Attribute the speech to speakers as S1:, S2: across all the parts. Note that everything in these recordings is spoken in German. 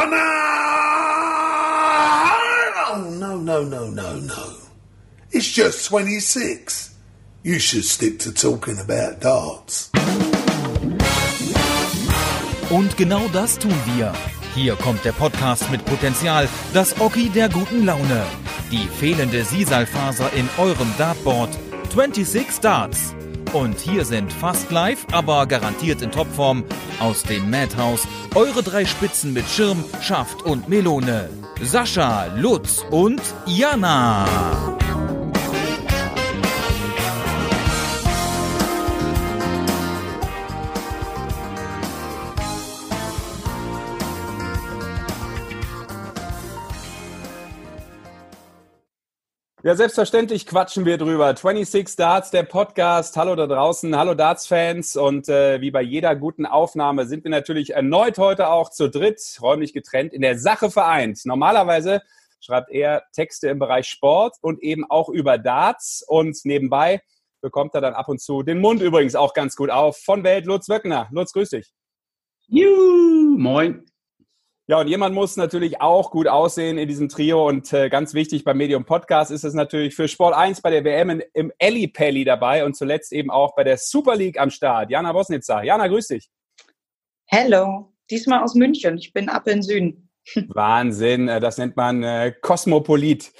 S1: Banana! Oh, no, no, no, no, no. It's just 26. You should stick to talking about darts.
S2: Und genau das tun wir. Hier kommt der Podcast mit Potenzial, das Oki der guten Laune. Die fehlende Sisalfaser in eurem Dartboard. 26 Darts. Und hier sind fast live, aber garantiert in Topform aus dem Madhouse eure drei Spitzen mit Schirm, Schaft und Melone. Sascha, Lutz und Jana.
S3: Ja, selbstverständlich quatschen wir drüber. 26 Darts, der Podcast. Hallo da draußen, hallo Darts-Fans. Und äh, wie bei jeder guten Aufnahme sind wir natürlich erneut heute auch zu dritt, räumlich getrennt, in der Sache vereint. Normalerweise schreibt er Texte im Bereich Sport und eben auch über Darts. Und nebenbei bekommt er dann ab und zu den Mund übrigens auch ganz gut auf von Welt Lutz Wöckner. Lutz, grüß dich.
S4: Juhu, moin.
S3: Ja, und jemand muss natürlich auch gut aussehen in diesem Trio. Und äh, ganz wichtig beim Medium Podcast ist es natürlich für Sport 1 bei der WM in, im Pelli dabei und zuletzt eben auch bei der Super League am Start. Jana Bosnitzer. Jana, grüß dich.
S5: Hello, diesmal aus München. Ich bin ab in Süden.
S3: Wahnsinn, äh, das nennt man äh, Kosmopolit.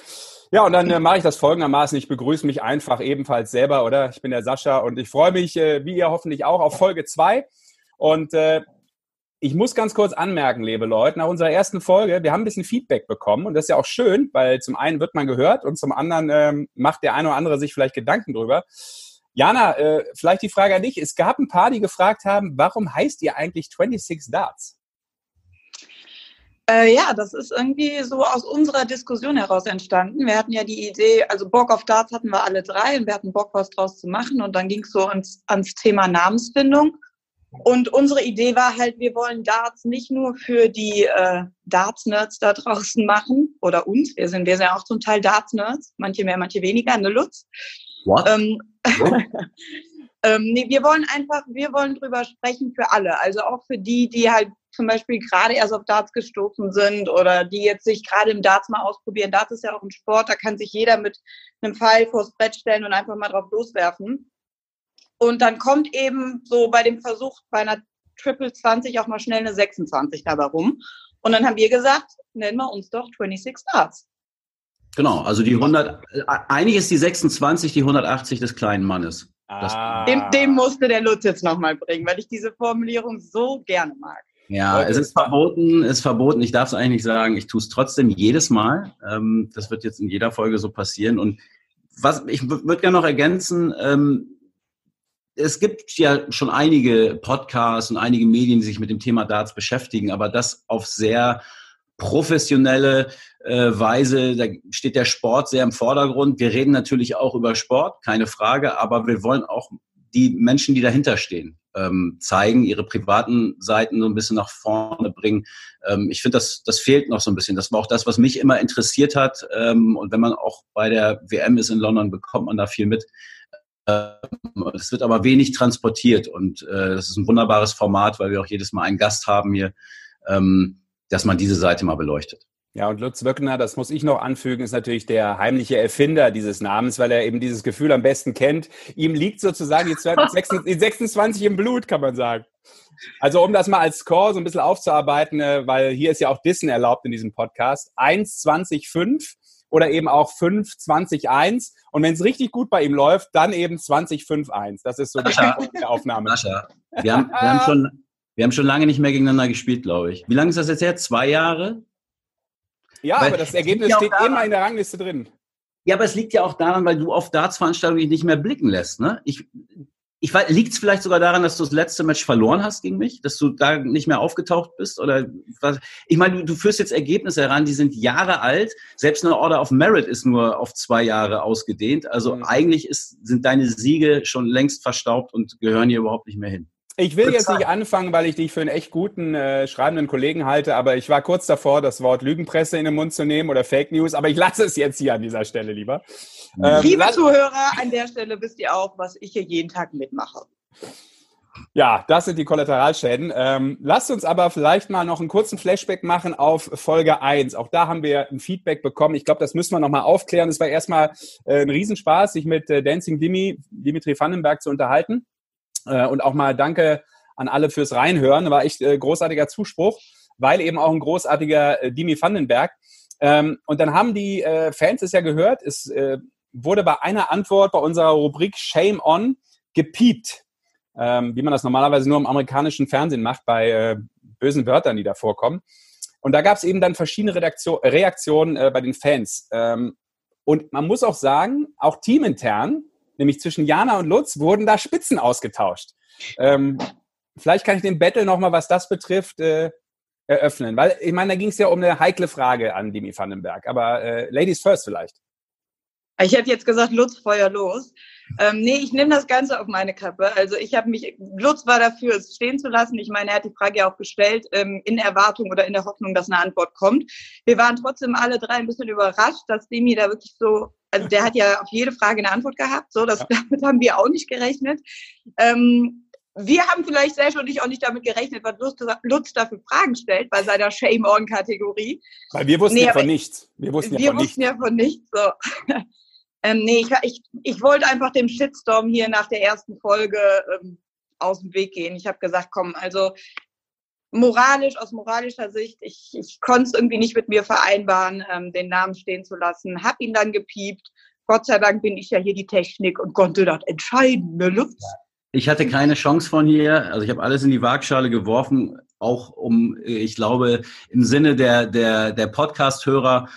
S3: Ja, und dann äh, mache ich das folgendermaßen. Ich begrüße mich einfach ebenfalls selber, oder? Ich bin der Sascha und ich freue mich, äh, wie ihr hoffentlich auch, auf Folge 2. Und äh, ich muss ganz kurz anmerken, liebe Leute, nach unserer ersten Folge, wir haben ein bisschen Feedback bekommen und das ist ja auch schön, weil zum einen wird man gehört und zum anderen ähm, macht der eine oder andere sich vielleicht Gedanken drüber. Jana, äh, vielleicht die Frage an dich. Es gab ein paar, die gefragt haben, warum heißt ihr eigentlich 26 Darts?
S5: Äh, ja, das ist irgendwie so aus unserer Diskussion heraus entstanden. Wir hatten ja die Idee, also Bock auf Darts hatten wir alle drei und wir hatten Bock, was draus zu machen. Und dann ging es so ans, ans Thema Namensfindung. Und unsere Idee war halt, wir wollen Darts nicht nur für die äh, Darts-Nerds da draußen machen oder uns. Wir sind, wir sind ja auch zum Teil Darts-Nerds, manche mehr, manche weniger, ne Lutz? What? Ähm, What? ähm, nee, wir wollen einfach, wir wollen drüber sprechen für alle. Also auch für die, die halt zum Beispiel gerade erst auf Darts gestoßen sind oder die jetzt sich gerade im Darts mal ausprobieren. Darts ist ja auch ein Sport, da kann sich jeder mit einem Pfeil vors Brett stellen und einfach mal drauf loswerfen. Und dann kommt eben so bei dem Versuch bei einer Triple 20 auch mal schnell eine 26 dabei rum. Und dann haben wir gesagt, nennen wir uns doch 26 Stars.
S4: Genau, also die 100, eigentlich ist die 26 die 180 des kleinen Mannes.
S5: Ah. Den, den, musste der Lutz jetzt nochmal bringen, weil ich diese Formulierung so gerne mag.
S4: Ja, es ist verboten, es ist verboten. Ich darf es eigentlich nicht sagen. Ich tue es trotzdem jedes Mal. Ähm, das wird jetzt in jeder Folge so passieren. Und was ich würde gerne noch ergänzen, ähm, es gibt ja schon einige Podcasts und einige Medien, die sich mit dem Thema Darts beschäftigen, aber das auf sehr professionelle äh, Weise, da steht der Sport sehr im Vordergrund. Wir reden natürlich auch über Sport, keine Frage, aber wir wollen auch die Menschen, die dahinter stehen, ähm, zeigen, ihre privaten Seiten so ein bisschen nach vorne bringen. Ähm, ich finde, das, das fehlt noch so ein bisschen. Das war auch das, was mich immer interessiert hat. Ähm, und wenn man auch bei der WM ist in London, bekommt man da viel mit. Es wird aber wenig transportiert und äh, das ist ein wunderbares Format, weil wir auch jedes Mal einen Gast haben hier, ähm, dass man diese Seite mal beleuchtet.
S3: Ja, und Lutz Wöckner, das muss ich noch anfügen, ist natürlich der heimliche Erfinder dieses Namens, weil er eben dieses Gefühl am besten kennt. Ihm liegt sozusagen die 26 im Blut, kann man sagen. Also um das mal als Score so ein bisschen aufzuarbeiten, äh, weil hier ist ja auch Dissen erlaubt in diesem Podcast. 1, 20, 5 oder eben auch 5, 20, 1. Und wenn es richtig gut bei ihm läuft, dann eben 20, 5, 1. Das ist so die Aufnahme.
S4: Sascha, wir haben, wir, haben schon, wir haben schon lange nicht mehr gegeneinander gespielt, glaube ich. Wie lange ist das jetzt her? Zwei Jahre?
S3: Ja, weil aber das Ergebnis steht immer in der Rangliste drin.
S4: Ja, aber es liegt ja auch daran, weil du auf Darts-Veranstaltungen nicht mehr blicken lässt. Ne? Ich, ich weiß, liegt es vielleicht sogar daran, dass du das letzte Match verloren hast gegen mich, dass du da nicht mehr aufgetaucht bist oder was? Ich meine, du, du führst jetzt Ergebnisse heran, die sind Jahre alt. Selbst eine Order of Merit ist nur auf zwei Jahre ausgedehnt. Also mhm. eigentlich ist, sind deine Siege schon längst verstaubt und gehören hier überhaupt nicht mehr hin.
S3: Ich will jetzt nicht anfangen, weil ich dich für einen echt guten äh, schreibenden Kollegen halte, aber ich war kurz davor, das Wort Lügenpresse in den Mund zu nehmen oder Fake News, aber ich lasse es jetzt hier an dieser Stelle lieber.
S5: Ähm, Liebe Zuhörer, an der Stelle wisst ihr auch, was ich hier jeden Tag mitmache.
S3: Ja, das sind die Kollateralschäden. Ähm, lasst uns aber vielleicht mal noch einen kurzen Flashback machen auf Folge 1. Auch da haben wir ein Feedback bekommen. Ich glaube, das müssen wir nochmal aufklären. Es war erstmal äh, ein Riesenspaß, sich mit äh, Dancing Dimi, Dimitri Vandenberg zu unterhalten. Äh, und auch mal danke an alle fürs Reinhören. War echt äh, großartiger Zuspruch, weil eben auch ein großartiger äh, Dimi Vandenberg. Ähm, und dann haben die äh, Fans es ja gehört. Es äh, wurde bei einer Antwort bei unserer Rubrik Shame On gepiept ähm, wie man das normalerweise nur im amerikanischen Fernsehen macht, bei äh, bösen Wörtern, die da vorkommen. Und da gab es eben dann verschiedene Redaktion, Reaktionen äh, bei den Fans. Ähm, und man muss auch sagen, auch teamintern, nämlich zwischen Jana und Lutz, wurden da Spitzen ausgetauscht. Ähm, vielleicht kann ich den Battle nochmal, was das betrifft, äh, eröffnen. Weil, ich meine, da ging es ja um eine heikle Frage an Demi Vandenberg. Aber äh, Ladies first vielleicht.
S5: Ich hätte jetzt gesagt, Lutz, Feuer los. Ähm, nee, ich nehme das Ganze auf meine Kappe. Also ich habe mich, Lutz war dafür, es stehen zu lassen. Ich meine, er hat die Frage ja auch gestellt, ähm, in Erwartung oder in der Hoffnung, dass eine Antwort kommt. Wir waren trotzdem alle drei ein bisschen überrascht, dass Demi da wirklich so, also der hat ja auf jede Frage eine Antwort gehabt. So, das, ja. damit haben wir auch nicht gerechnet. Ähm, wir haben vielleicht Serge und ich auch nicht damit gerechnet, was Lutz, Lutz dafür Fragen stellt bei seiner Shame-On-Kategorie.
S3: Weil wir wussten nee, ja von nichts.
S5: Wir wussten, ja, von wussten nichts. ja von nichts. So. Ähm, nee, ich, ich, ich wollte einfach dem Shitstorm hier nach der ersten Folge ähm, aus dem Weg gehen. Ich habe gesagt, komm, also moralisch, aus moralischer Sicht, ich, ich konnte es irgendwie nicht mit mir vereinbaren, ähm, den Namen stehen zu lassen. Hab ihn dann gepiept. Gott sei Dank bin ich ja hier die Technik und konnte das entscheiden, ne, Lutz?
S4: Ich hatte keine Chance von hier. Also ich habe alles in die Waagschale geworfen, auch um, ich glaube, im Sinne der, der, der Podcast-Hörer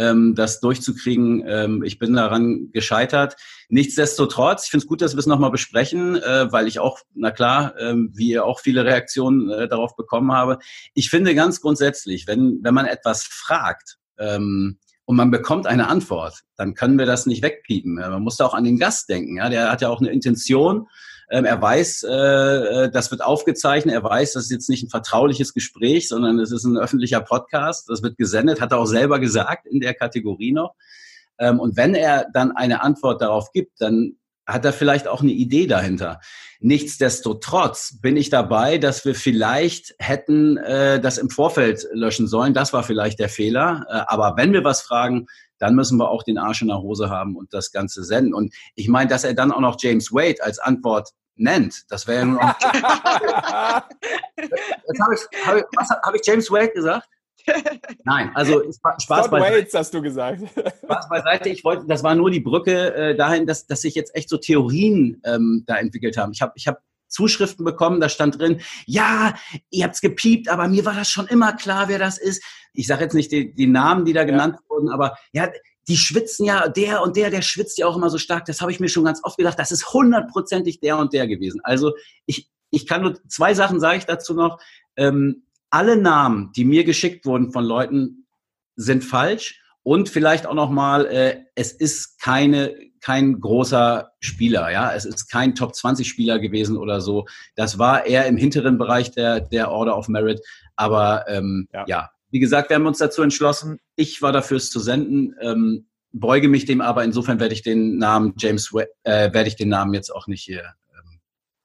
S4: ähm, das durchzukriegen. Ähm, ich bin daran gescheitert. Nichtsdestotrotz, ich finde es gut, dass wir es nochmal besprechen, äh, weil ich auch, na klar, äh, wie ihr auch viele Reaktionen äh, darauf bekommen habe. Ich finde ganz grundsätzlich, wenn, wenn man etwas fragt, ähm, und man bekommt eine Antwort, dann können wir das nicht wegpiepen. Man muss da auch an den Gast denken. Ja? Der hat ja auch eine Intention ähm, er weiß, äh, äh, das wird aufgezeichnet. Er weiß, das ist jetzt nicht ein vertrauliches Gespräch, sondern es ist ein öffentlicher Podcast. Das wird gesendet, hat er auch selber gesagt in der Kategorie noch. Ähm, und wenn er dann eine Antwort darauf gibt, dann hat er vielleicht auch eine Idee dahinter. Nichtsdestotrotz bin ich dabei, dass wir vielleicht hätten äh, das im Vorfeld löschen sollen. Das war vielleicht der Fehler. Äh, aber wenn wir was fragen, dann müssen wir auch den Arsch in der Hose haben und das Ganze senden. Und ich meine, dass er dann auch noch James Wade als Antwort nennt. Das wäre ja nur noch. Jetzt habe ich, hab ich, hab ich James Wade gesagt? Nein, also Spaß Scott
S3: beiseite. Waits hast du gesagt.
S4: Spaß beiseite. Ich wollte, das war nur die Brücke äh, dahin, dass, dass sich jetzt echt so Theorien ähm, da entwickelt haben. Ich habe ich hab Zuschriften bekommen, da stand drin, ja, ihr habt's gepiept, aber mir war das schon immer klar, wer das ist. Ich sage jetzt nicht die, die Namen, die da genannt ja. wurden, aber ja, die schwitzen ja, der und der, der schwitzt ja auch immer so stark. Das habe ich mir schon ganz oft gedacht. Das ist hundertprozentig der und der gewesen. Also ich, ich kann nur zwei Sachen sage ich dazu noch. Ähm, alle Namen, die mir geschickt wurden von Leuten, sind falsch. Und vielleicht auch noch mal, äh, es ist keine kein großer Spieler, ja, es ist kein Top 20 Spieler gewesen oder so. Das war eher im hinteren Bereich der der Order of Merit. Aber ähm, ja. ja, wie gesagt, wir haben uns dazu entschlossen. Ich war dafür, es zu senden. Ähm, beuge mich dem aber. Insofern werde ich den Namen James, äh, werde ich den Namen jetzt auch nicht hier.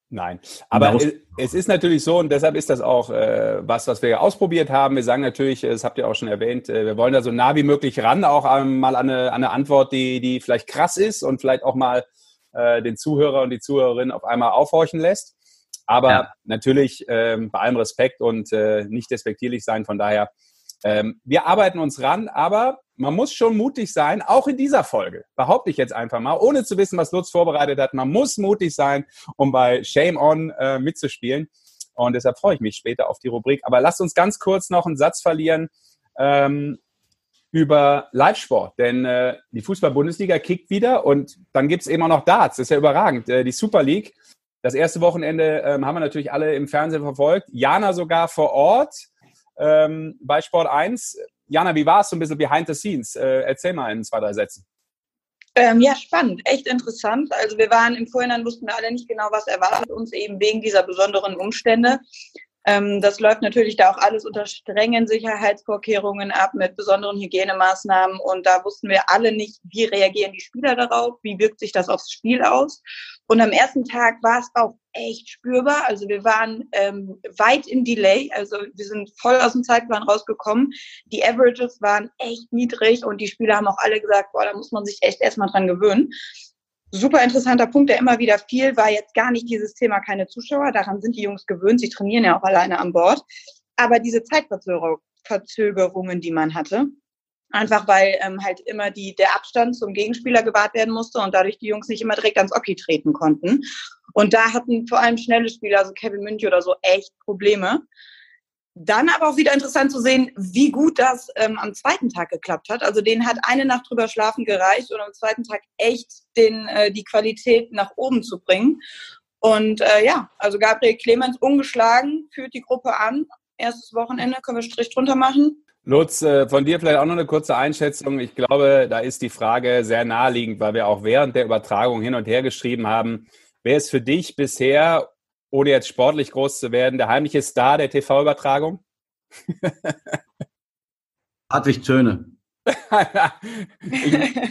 S3: Nein, aber es ist natürlich so und deshalb ist das auch äh, was, was wir ausprobiert haben. Wir sagen natürlich, das habt ihr auch schon erwähnt, äh, wir wollen da so nah wie möglich ran, auch ähm, mal an eine, an eine Antwort, die, die vielleicht krass ist und vielleicht auch mal äh, den Zuhörer und die Zuhörerin auf einmal aufhorchen lässt. Aber ja. natürlich ähm, bei allem Respekt und äh, nicht despektierlich sein. Von daher ähm, wir arbeiten uns ran, aber man muss schon mutig sein, auch in dieser Folge, behaupte ich jetzt einfach mal, ohne zu wissen, was Lutz vorbereitet hat. Man muss mutig sein, um bei Shame On äh, mitzuspielen. Und deshalb freue ich mich später auf die Rubrik. Aber lasst uns ganz kurz noch einen Satz verlieren ähm, über Live-Sport. Denn äh, die Fußball-Bundesliga kickt wieder und dann gibt es eben auch noch Darts. Das ist ja überragend. Äh, die Super League. Das erste Wochenende ähm, haben wir natürlich alle im Fernsehen verfolgt. Jana sogar vor Ort ähm, bei Sport 1. Jana, wie war es so ein bisschen behind the scenes? Äh, erzähl mal in zwei, drei Sätzen.
S5: Ähm, ja, spannend, echt interessant. Also wir waren im Vorhinein, wussten wir alle nicht genau, was erwartet uns eben wegen dieser besonderen Umstände. Ähm, das läuft natürlich da auch alles unter strengen Sicherheitsvorkehrungen ab mit besonderen Hygienemaßnahmen. Und da wussten wir alle nicht, wie reagieren die Spieler darauf, wie wirkt sich das aufs Spiel aus. Und am ersten Tag war es auch echt spürbar. Also wir waren ähm, weit im Delay. Also wir sind voll aus dem Zeitplan rausgekommen. Die Averages waren echt niedrig und die Spieler haben auch alle gesagt, boah, da muss man sich echt erstmal dran gewöhnen super interessanter Punkt, der immer wieder fiel, war jetzt gar nicht dieses Thema keine Zuschauer. Daran sind die Jungs gewöhnt. Sie trainieren ja auch alleine an Bord. Aber diese Zeitverzögerungen, die man hatte, einfach weil ähm, halt immer die, der Abstand zum Gegenspieler gewahrt werden musste und dadurch die Jungs nicht immer direkt ans Oki treten konnten. Und da hatten vor allem schnelle Spieler, also Kevin Münch oder so, echt Probleme. Dann aber auch wieder interessant zu sehen, wie gut das ähm, am zweiten Tag geklappt hat. Also denen hat eine Nacht drüber schlafen gereicht und am zweiten Tag echt den, äh, die Qualität nach oben zu bringen. Und äh, ja, also Gabriel Clemens ungeschlagen, führt die Gruppe an. Erstes Wochenende, können wir Strich drunter machen.
S3: Lutz, äh, von dir vielleicht auch noch eine kurze Einschätzung. Ich glaube, da ist die Frage sehr naheliegend, weil wir auch während der Übertragung hin und her geschrieben haben. Wer ist für dich bisher ohne jetzt sportlich groß zu werden, der heimliche Star der TV-Übertragung?
S4: Hartwig Töne.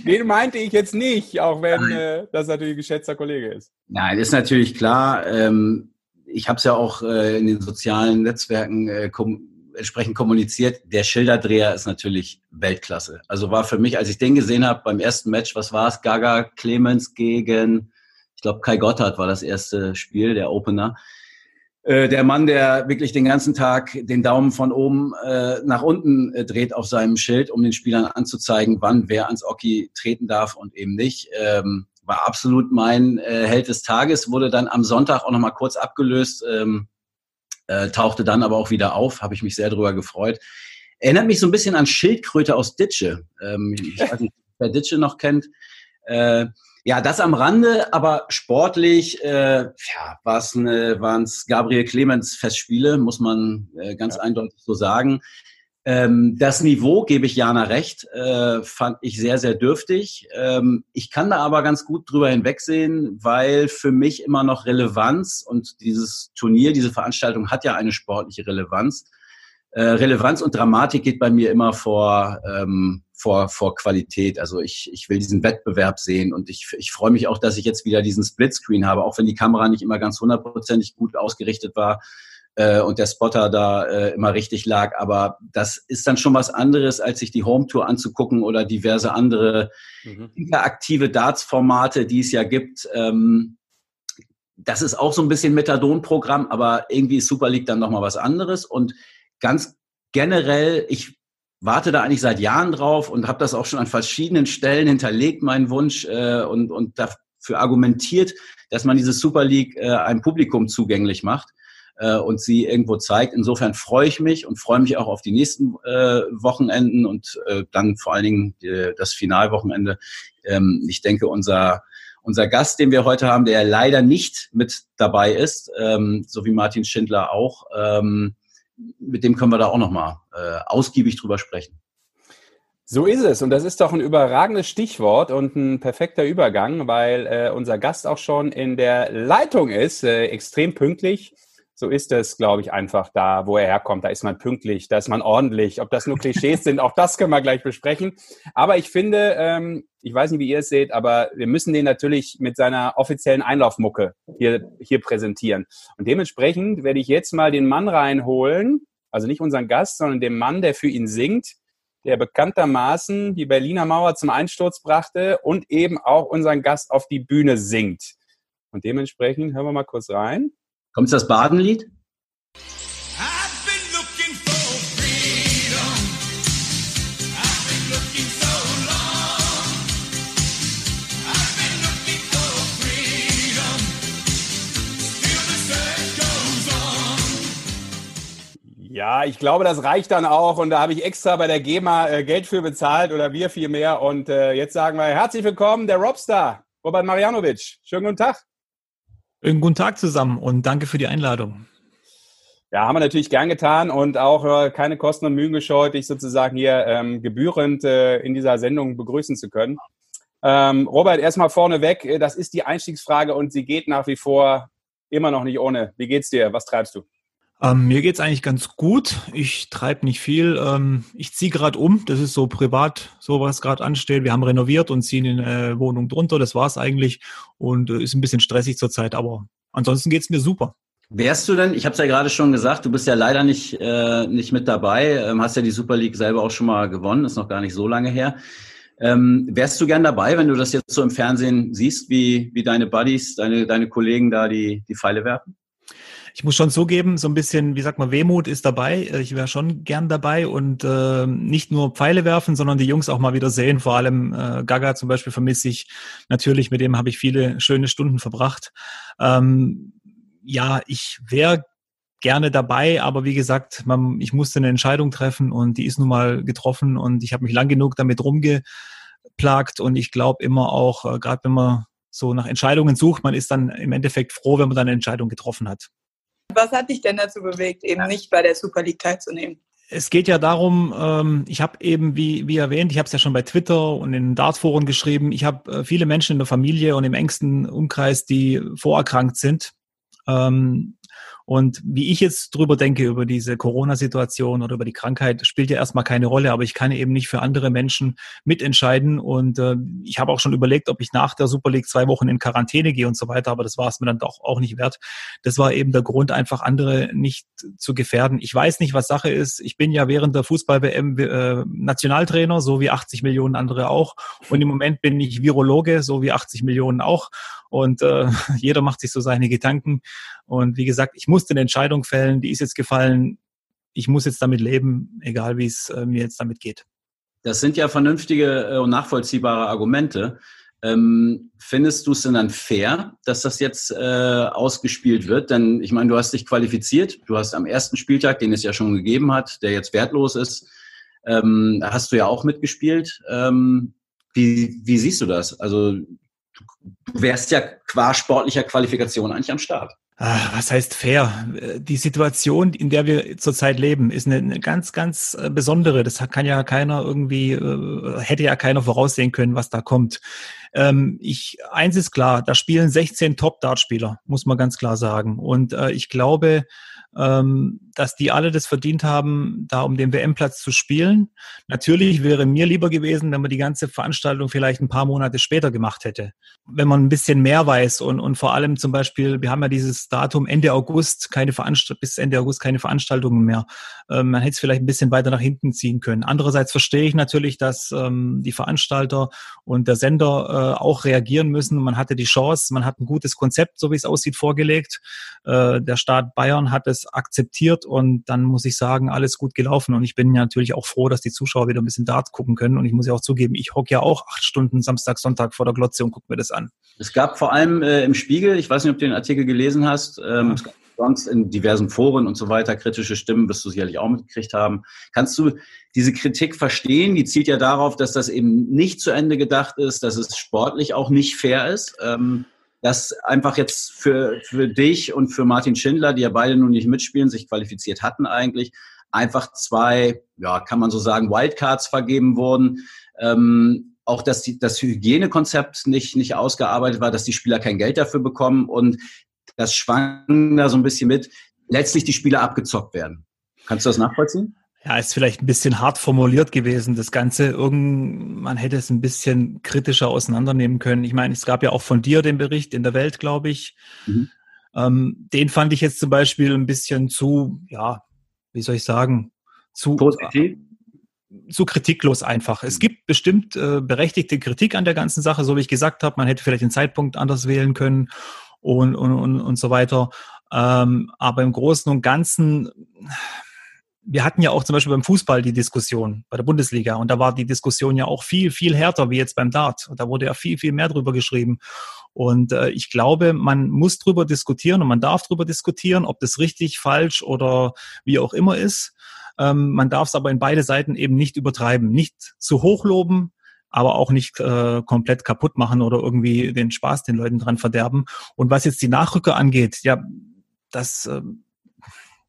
S3: den meinte ich jetzt nicht, auch wenn äh, das natürlich ein geschätzter Kollege ist.
S4: Nein, ist natürlich klar. Ähm, ich habe es ja auch äh, in den sozialen Netzwerken äh, kom entsprechend kommuniziert. Der Schilderdreher ist natürlich Weltklasse. Also war für mich, als ich den gesehen habe beim ersten Match, was war es? Gaga Clemens gegen glaube, Kai Gotthard war das erste Spiel, der Opener. Äh, der Mann, der wirklich den ganzen Tag den Daumen von oben äh, nach unten äh, dreht auf seinem Schild, um den Spielern anzuzeigen, wann wer ans Oki treten darf und eben nicht. Ähm, war absolut mein äh, Held des Tages, wurde dann am Sonntag auch nochmal kurz abgelöst, ähm, äh, tauchte dann aber auch wieder auf, habe ich mich sehr drüber gefreut. Erinnert mich so ein bisschen an Schildkröte aus Ditsche. Ähm, ich weiß nicht, wer Ditsche noch kennt. Ja, das am Rande, aber sportlich äh, ja, waren es Gabriel Clemens Festspiele, muss man äh, ganz ja. eindeutig so sagen. Ähm, das Niveau, gebe ich Jana recht, äh, fand ich sehr, sehr dürftig. Ähm, ich kann da aber ganz gut drüber hinwegsehen, weil für mich immer noch Relevanz und dieses Turnier, diese Veranstaltung hat ja eine sportliche Relevanz. Äh, Relevanz und Dramatik geht bei mir immer vor, ähm, vor, vor Qualität. Also ich, ich will diesen Wettbewerb sehen und ich, ich freue mich auch, dass ich jetzt wieder diesen Splitscreen habe, auch wenn die Kamera nicht immer ganz hundertprozentig gut ausgerichtet war äh, und der Spotter da äh, immer richtig lag. Aber das ist dann schon was anderes, als sich die Home Tour anzugucken oder diverse andere mhm. interaktive Darts-Formate, die es ja gibt. Ähm, das ist auch so ein bisschen Methadon-Programm, aber irgendwie ist Super League dann nochmal was anderes. Und ganz generell, ich warte da eigentlich seit Jahren drauf und habe das auch schon an verschiedenen Stellen hinterlegt, meinen Wunsch, äh, und, und dafür argumentiert, dass man diese Super League äh, einem Publikum zugänglich macht äh, und sie irgendwo zeigt. Insofern freue ich mich und freue mich auch auf die nächsten äh, Wochenenden und äh, dann vor allen Dingen die, das Finalwochenende. Ähm, ich denke, unser unser Gast, den wir heute haben, der leider nicht mit dabei ist, ähm, so wie Martin Schindler auch, ähm, mit dem können wir da auch nochmal äh, ausgiebig drüber sprechen.
S3: So ist es. Und das ist doch ein überragendes Stichwort und ein perfekter Übergang, weil äh, unser Gast auch schon in der Leitung ist, äh, extrem pünktlich so ist es, glaube ich, einfach da, wo er herkommt. Da ist man pünktlich, da ist man ordentlich. Ob das nur Klischees sind, auch das können wir gleich besprechen. Aber ich finde, ähm, ich weiß nicht, wie ihr es seht, aber wir müssen den natürlich mit seiner offiziellen Einlaufmucke hier, hier präsentieren. Und dementsprechend werde ich jetzt mal den Mann reinholen, also nicht unseren Gast, sondern den Mann, der für ihn singt, der bekanntermaßen die Berliner Mauer zum Einsturz brachte und eben auch unseren Gast auf die Bühne singt. Und dementsprechend hören wir mal kurz rein.
S4: Kommt das Badenlied?
S3: Ja, ich glaube, das reicht dann auch. Und da habe ich extra bei der GEMA äh, Geld für bezahlt oder wir vielmehr. Und äh, jetzt sagen wir herzlich willkommen, der Robstar, Robert Marianovic. Schönen guten Tag.
S6: Guten Tag zusammen und danke für die Einladung.
S3: Ja, haben wir natürlich gern getan und auch äh, keine Kosten und Mühen gescheut, dich sozusagen hier ähm, gebührend äh, in dieser Sendung begrüßen zu können. Ähm, Robert, erstmal vorneweg, äh, das ist die Einstiegsfrage und sie geht nach wie vor immer noch nicht ohne. Wie geht's dir? Was treibst du?
S6: Ähm, mir geht's eigentlich ganz gut. Ich treibe nicht viel. Ähm, ich ziehe gerade um. Das ist so privat, so was gerade ansteht. Wir haben renoviert und ziehen in eine Wohnung drunter. Das war's eigentlich und äh, ist ein bisschen stressig zurzeit, aber ansonsten geht's mir super.
S4: Wärst du denn, ich habe es ja gerade schon gesagt, du bist ja leider nicht, äh, nicht mit dabei, ähm, hast ja die Super League selber auch schon mal gewonnen, ist noch gar nicht so lange her. Ähm, wärst du gern dabei, wenn du das jetzt so im Fernsehen siehst, wie, wie deine Buddies, deine, deine Kollegen da die, die Pfeile werfen?
S6: Ich muss schon zugeben, so ein bisschen, wie sagt man, Wehmut ist dabei. Äh, ich wäre schon gern dabei und äh, nicht nur Pfeile werfen, sondern die Jungs auch mal wieder sehen. Vor allem äh, Gaga zum Beispiel vermisse ich natürlich, mit dem habe ich viele schöne Stunden verbracht. Ähm, ja, ich wäre gerne dabei, aber wie gesagt, man, ich musste eine Entscheidung treffen und die ist nun mal getroffen und ich habe mich lang genug damit rumgeplagt und ich glaube immer auch, äh, gerade wenn man so nach Entscheidungen sucht, man ist dann im Endeffekt froh, wenn man dann eine Entscheidung getroffen hat.
S5: Was hat dich denn dazu bewegt, eben nicht bei der Super League teilzunehmen?
S6: Es geht ja darum, ähm, ich habe eben, wie, wie erwähnt, ich habe es ja schon bei Twitter und in Dartforen geschrieben, ich habe äh, viele Menschen in der Familie und im engsten Umkreis, die vorerkrankt sind. Ähm, und wie ich jetzt drüber denke, über diese Corona-Situation oder über die Krankheit, spielt ja erstmal keine Rolle, aber ich kann eben nicht für andere Menschen mitentscheiden. Und äh, ich habe auch schon überlegt, ob ich nach der Super League zwei Wochen in Quarantäne gehe und so weiter, aber das war es mir dann doch auch nicht wert. Das war eben der Grund, einfach andere nicht zu gefährden. Ich weiß nicht, was Sache ist. Ich bin ja während der Fußball-WM äh, Nationaltrainer, so wie 80 Millionen andere auch. Und im Moment bin ich Virologe, so wie 80 Millionen auch. Und äh, jeder macht sich so seine Gedanken. Und wie gesagt, ich musste eine Entscheidung fällen, die ist jetzt gefallen. Ich muss jetzt damit leben, egal wie es äh, mir jetzt damit geht.
S4: Das sind ja vernünftige äh, und nachvollziehbare Argumente. Ähm, findest du es denn dann fair, dass das jetzt äh, ausgespielt wird? Denn ich meine, du hast dich qualifiziert, du hast am ersten Spieltag, den es ja schon gegeben hat, der jetzt wertlos ist, ähm, hast du ja auch mitgespielt. Ähm, wie, wie siehst du das? Also du wärst ja qua sportlicher Qualifikation eigentlich am Start.
S6: Ah, was heißt fair? Die Situation, in der wir zurzeit leben, ist eine, ganz, ganz äh, besondere. Das kann ja keiner irgendwie, äh, hätte ja keiner voraussehen können, was da kommt. Ähm, ich, eins ist klar, da spielen 16 Top-Dart-Spieler, muss man ganz klar sagen. Und äh, ich glaube, dass die alle das verdient haben, da um den WM-Platz zu spielen. Natürlich wäre mir lieber gewesen, wenn man die ganze Veranstaltung vielleicht ein paar Monate später gemacht hätte. Wenn man ein bisschen mehr weiß und, und vor allem zum Beispiel, wir haben ja dieses Datum Ende August, keine Veranstalt bis Ende August keine Veranstaltungen mehr. Ähm, man hätte es vielleicht ein bisschen weiter nach hinten ziehen können. Andererseits verstehe ich natürlich, dass ähm, die Veranstalter und der Sender äh, auch reagieren müssen. Man hatte die Chance, man hat ein gutes Konzept, so wie es aussieht, vorgelegt. Äh, der Staat Bayern hat es akzeptiert und dann muss ich sagen, alles gut gelaufen. Und ich bin ja natürlich auch froh, dass die Zuschauer wieder ein bisschen Dart gucken können. Und ich muss ja auch zugeben, ich hocke ja auch acht Stunden Samstag, Sonntag vor der Glotze und gucke mir das an.
S4: Es gab vor allem äh, im Spiegel, ich weiß nicht, ob du den Artikel gelesen hast, ähm, ja. es gab sonst in diversen Foren und so weiter kritische Stimmen, wirst du sicherlich auch mitgekriegt haben. Kannst du diese Kritik verstehen? Die zielt ja darauf, dass das eben nicht zu Ende gedacht ist, dass es sportlich auch nicht fair ist. Ähm, dass einfach jetzt für, für dich und für Martin Schindler, die ja beide nun nicht mitspielen, sich qualifiziert hatten eigentlich, einfach zwei, ja, kann man so sagen, Wildcards vergeben wurden. Ähm, auch, dass die, das Hygienekonzept nicht, nicht ausgearbeitet war, dass die Spieler kein Geld dafür bekommen und das schwang da so ein bisschen mit, letztlich die Spieler abgezockt werden. Kannst du das nachvollziehen?
S6: Ja, ist vielleicht ein bisschen hart formuliert gewesen, das Ganze. Irgend, man hätte es ein bisschen kritischer auseinandernehmen können. Ich meine, es gab ja auch von dir den Bericht in der Welt, glaube ich. Mhm. Ähm, den fand ich jetzt zum Beispiel ein bisschen zu, ja, wie soll ich sagen, zu, Positiv? zu kritiklos einfach. Es gibt bestimmt äh, berechtigte Kritik an der ganzen Sache, so wie ich gesagt habe. Man hätte vielleicht den Zeitpunkt anders wählen können und, und, und, und so weiter. Ähm, aber im Großen und Ganzen wir hatten ja auch zum Beispiel beim Fußball die Diskussion bei der Bundesliga und da war die Diskussion ja auch viel, viel härter wie jetzt beim Dart. Da wurde ja viel, viel mehr drüber geschrieben. Und äh, ich glaube, man muss drüber diskutieren und man darf drüber diskutieren, ob das richtig, falsch oder wie auch immer ist. Ähm, man darf es aber in beide Seiten eben nicht übertreiben, nicht zu hoch loben, aber auch nicht äh, komplett kaputt machen oder irgendwie den Spaß den Leuten dran verderben. Und was jetzt die Nachrücker angeht, ja, das äh,